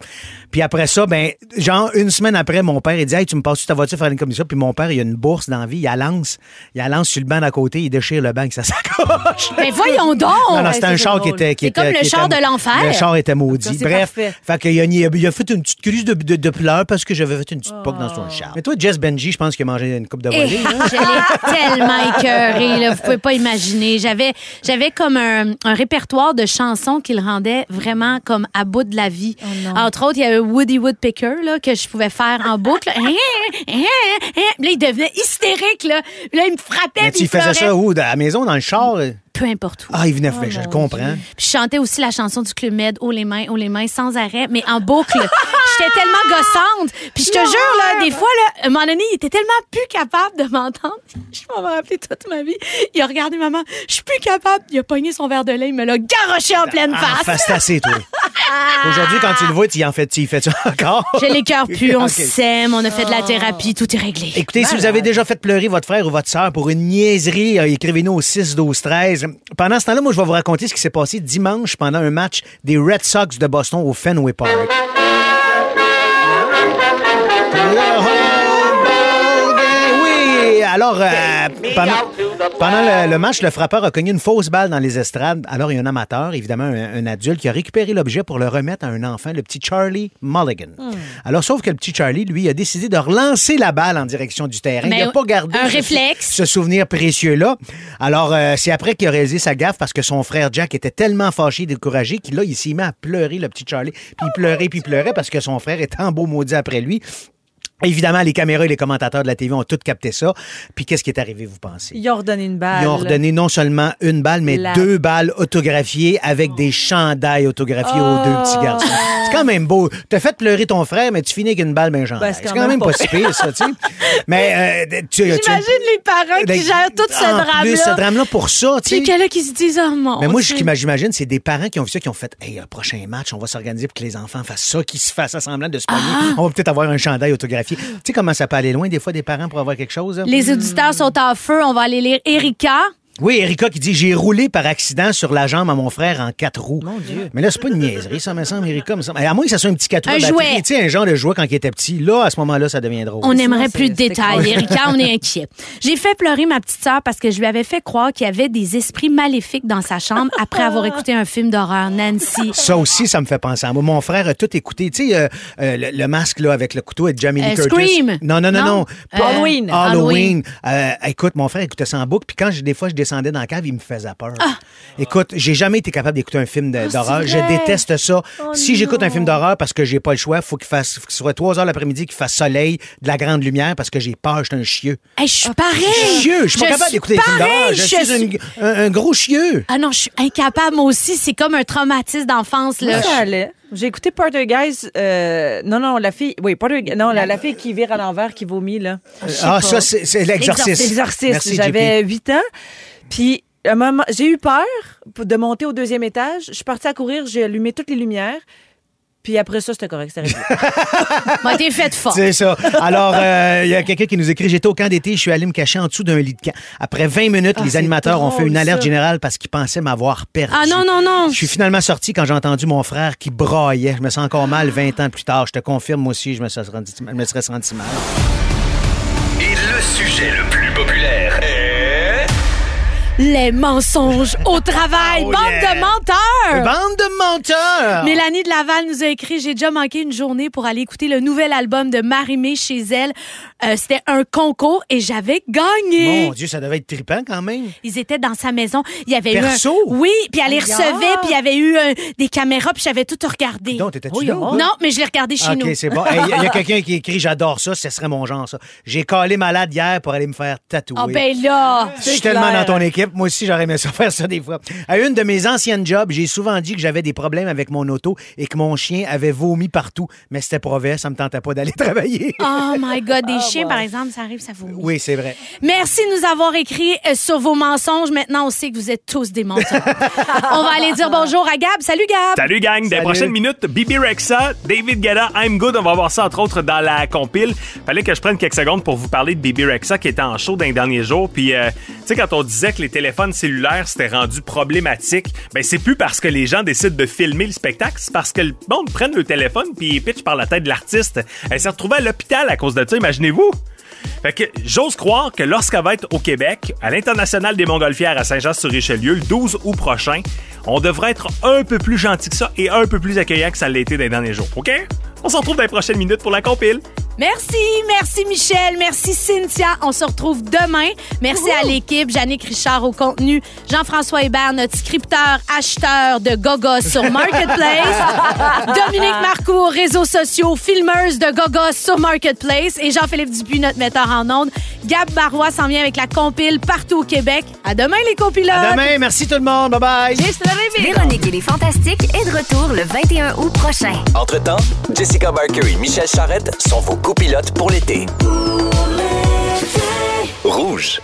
Puis après ça, ben, genre, une semaine après, mon père, il dit, hey, tu me passes ta voiture faire une comme ça. Puis mon père, il a une bourse dans la vie. Il lance. Il a lance sur le banc d'à côté. Il déchire le banc avec sa sacoche. Mais voyons donc. Non, non, c'était un char drôle. qui était. qui C'est comme le char était- de l'enfer. Le char était maudit. Ça, Bref. parfait. Fait qu'il a, il a, il a fait une petite crise de, de, de pleurs parce que j'avais fait une petite poque dans Oh. son char. Mais toi, Jess Benji, je pense qu'il a mangé une coupe de Eh, volée. hein? je l'ai tellement écœuré, là, vous pouvez pas imaginer. J'avais, j'avais comme un, un répertoire de chansons qui le rendait vraiment comme à bout de la vie. non. Entre autres, il y avait Woody Woodpecker là, que je pouvais faire en boucle. Hein, hein, hein. Là, il devenait hystérique. Là, Là, il me frappait. Mais tu il faisais ça où? À la maison, dans le char? Peu importe où. Ah, il venait, je le comprends. Puis je chantais aussi la chanson du Club Med, haut les mains, haut les mains, sans arrêt, mais en boucle. J'étais tellement gossante. Puis je te jure, là, des fois, là, à un moment donné, il était tellement plus capable de m'entendre. Je m'en vais rappeler toute ma vie. Il a regardé maman, je suis plus capable. Il a pogné son verre de lait, il me l'a garoché en pleine Ah, face. face tassée, toi. Aujourd'hui, quand tu le vois, tu y en fais, tu y fais-tu encore? J'ai les cœurs plus, on Ok. s'aime, on a fait de la thérapie, tout est réglé. Écoutez, si vous avez déjà fait pleurer votre frère ou votre sœur pour une niaiserie, euh, écrivez-nous au 6 12 13. Pendant ce temps-là, moi, je vais vous raconter ce qui s'est passé dimanche pendant un match des Red Sox de Boston au Fenway Park. Oui, alors, euh, pendant, pendant le, le match, le frappeur a cogné une fausse balle dans les estrades. Alors, il y a un amateur, évidemment, un, un adulte, qui a récupéré l'objet pour le remettre à un enfant, le petit Charlie Mulligan. Alors, sauf que le petit Charlie, lui, a décidé de relancer la balle en direction du terrain. Mais il n'a pas gardé un ce- réflexe. ce souvenir précieux-là. Alors, euh, c'est après qu'il a réalisé sa gaffe parce que son frère Jack était tellement fâché et découragé qu'il là, il s'est mis à pleurer, le petit Charlie. Puis il pleurait, puis il pleurait parce que son frère était en beau maudit après lui. Évidemment, les caméras et les commentateurs de la TV ont tout capté ça. Puis qu'est-ce qui est arrivé, vous pensez? Ils ont redonné une balle. Ils ont redonné non seulement une balle, mais La- deux balles autographiées avec des chandails autographiés aux deux petits garçons. C'est quand même beau. T'as fait pleurer ton frère, mais tu finis avec une balle bien chandail. Ben, c'est c'est quand quand même pas si pire, ça, tu sais. Mais euh, tu, tu- J'imagine les parents qui gèrent tout ce plus, ce drame-là. drame-là pour ça, tu C'est sais. en a qui se disent, oh mon Mais moi, ce qui j'imagine, c'est des parents qui ont vu ça, qui ont fait Hey, un prochain match, on va s'organiser pour que les enfants fassent ça, qu'ils se fassent semblant de se pogner. Ah! On va peut-être avoir un chandail autographié. Tu sais comment ça peut aller loin, des fois, des parents pour avoir quelque chose? Les auditeurs sont en feu. On va aller lire Erika. Oui, Erika qui dit J'ai roulé par accident sur la jambe à mon frère en quatre roues. Mon Dieu. Mais là, c'est pas une niaiserie, ça me semble, Erika. me semble. À moins que ça soit un petit quatre roues. Un à batterie, jouet. Tu sais, un genre de jouet quand il était petit. Là, à ce moment-là, ça devient drôle. On aimerait plus de détails. Erika, on est inquiet. J'ai fait pleurer ma petite sœur parce que je lui avais fait croire qu'il y avait des esprits maléfiques dans sa chambre après avoir écouté un film d'horreur. Nancy. Ça aussi, ça me fait penser à moi. Mon frère a tout écouté. Tu sais, euh, euh, le, le masque là, avec le couteau et Jamie Lee Euh, Curtis. Scream. Non, non, non, Non. Euh, Halloween. Halloween. Euh, écoute, mon frère écoutait ça en boucle. Puis quand je- des fois, je descendais dans la cave, il me faisait peur. Écoute, j'ai jamais été capable d'écouter un film de- d'horreur. Je déteste ça. si j'écoute un film d'horreur parce que j'ai pas le choix, faut qu'il fasse, faut qu'il soit 3 heures l'après-midi, qu'il fasse soleil, de la grande lumière parce que j'ai peur, je suis un chieux. Hey, je suis pareil. Chieux, je suis pas capable d'écouter des films d'horreur. pareil, Je, je suis suis- un, un- un gros chieux. Ah non, je suis incapable, moi aussi. C'est comme un traumatisme d'enfance. là. Ça allait. J'ai écouté Poltergeist. Euh, non, non, la fille. Oui, Poltergeist. Non, la, la fille qui vire à l'envers, qui vomit, là. Ah, ça, c'est. L'exorciste. Merci, J'avais JP. 8 ans. Puis un moment, j'ai eu peur de monter au deuxième étage. Je suis partie à courir, j'ai allumé toutes les lumières. Puis après ça, c'était correct. c'était réglé. T'es faite fort. C'est ça. Alors, euh, il y a quelqu'un qui nous écrit J'étais au camp d'été, je suis allé me cacher en dessous d'un lit de camp. Après 20 minutes, Ah, les animateurs ont fait une alerte ça. générale parce qu'ils pensaient m'avoir perdu. Ah non, non, non. Je suis finalement sorti quand j'ai entendu mon frère qui braillait. Je me sens encore mal 20 ans plus tard. Je te confirme, moi aussi, je me serais senti, je me serais senti mal. Et le sujet le plus. Les mensonges au travail. Oh, Bande yeah. de menteurs. Bande de menteurs! Mélanie de Laval nous a écrit J'ai déjà manqué une journée pour aller écouter le nouvel album de Marimé chez elle. Euh, C'était un concours et j'avais gagné. Mon Dieu, ça devait être trippant quand même. Ils étaient dans sa maison. Il y avait Perso? eu un... Oui, puis elle les Ah. recevait, puis il y avait eu euh, des caméras, puis j'avais tout regardé. Donc, t'étais-tu là, oh. Non, mais je l'ai regardé chez nous. OK, c'est bon. Il y a quelqu'un qui écrit J'adore ça, ce serait mon genre, ça. J'ai collé malade hier pour aller me faire tatouer. Ah ben là. Je suis tellement dans ton équipe. Moi aussi, j'aurais aimé ça faire ça des fois. À une de mes anciennes jobs, j'ai souvent dit que j'avais des problèmes avec mon auto et que mon chien avait vomi partout. Mais c'était vrai, ça me tentait pas d'aller travailler. Oh my God, des Par exemple, ça arrive, ça vous. Oui, c'est vrai. Merci de nous avoir écrit euh, sur vos mensonges. Maintenant, on sait que vous êtes tous des menteurs. on va aller dire bonjour à Gab. Salut, Gab. Salut gang, des Salut. prochaines minutes, Bibi Rexa, David Guetta, I'm Good, on va voir ça entre autres dans la compile. Fallait que je prenne quelques secondes pour vous parler de Bibi Rexa qui était en show dans les derniers jours. Puis, euh, tu sais, quand on disait que les téléphones cellulaires s'étaient rendus problématiques, ben c'est plus parce que les gens décident de filmer le spectacle, c'est parce que le monde prenne le téléphone puis ils pitchent par la tête de l'artiste. Elle s'est retrouvée à l'hôpital à cause de ça, imaginez-vous. Fait que j'ose croire que lorsqu'elle va être au Québec, à l'International des Montgolfières à Saint-Jean-sur-Richelieu, le 12 août prochain, on devrait être un peu plus gentil que ça et un peu plus accueillant que ça l'a été les derniers jours, OK? On se retrouve dans les prochaines minutes pour la compile. Merci, merci Michel, merci Cynthia. On se retrouve demain. Merci à l'équipe, Jannick Richard au contenu, Jean-François Hébert, notre scripteur, acheteur de Gogos sur Marketplace, Dominique Marcoux, réseaux sociaux, filmeuse de Gogos sur Marketplace et Jean-Philippe Dupuis, notre metteur en ondes. Gab Barois s'en vient avec la compile partout au Québec. À demain les copilotes. À demain, merci tout le monde. Bye bye. Véronique et les Fantastiques est de retour le 21 août prochain. Entre-temps, Jessica Barker et Michel Charrette sont vos copilotes pour l'été. Rouge.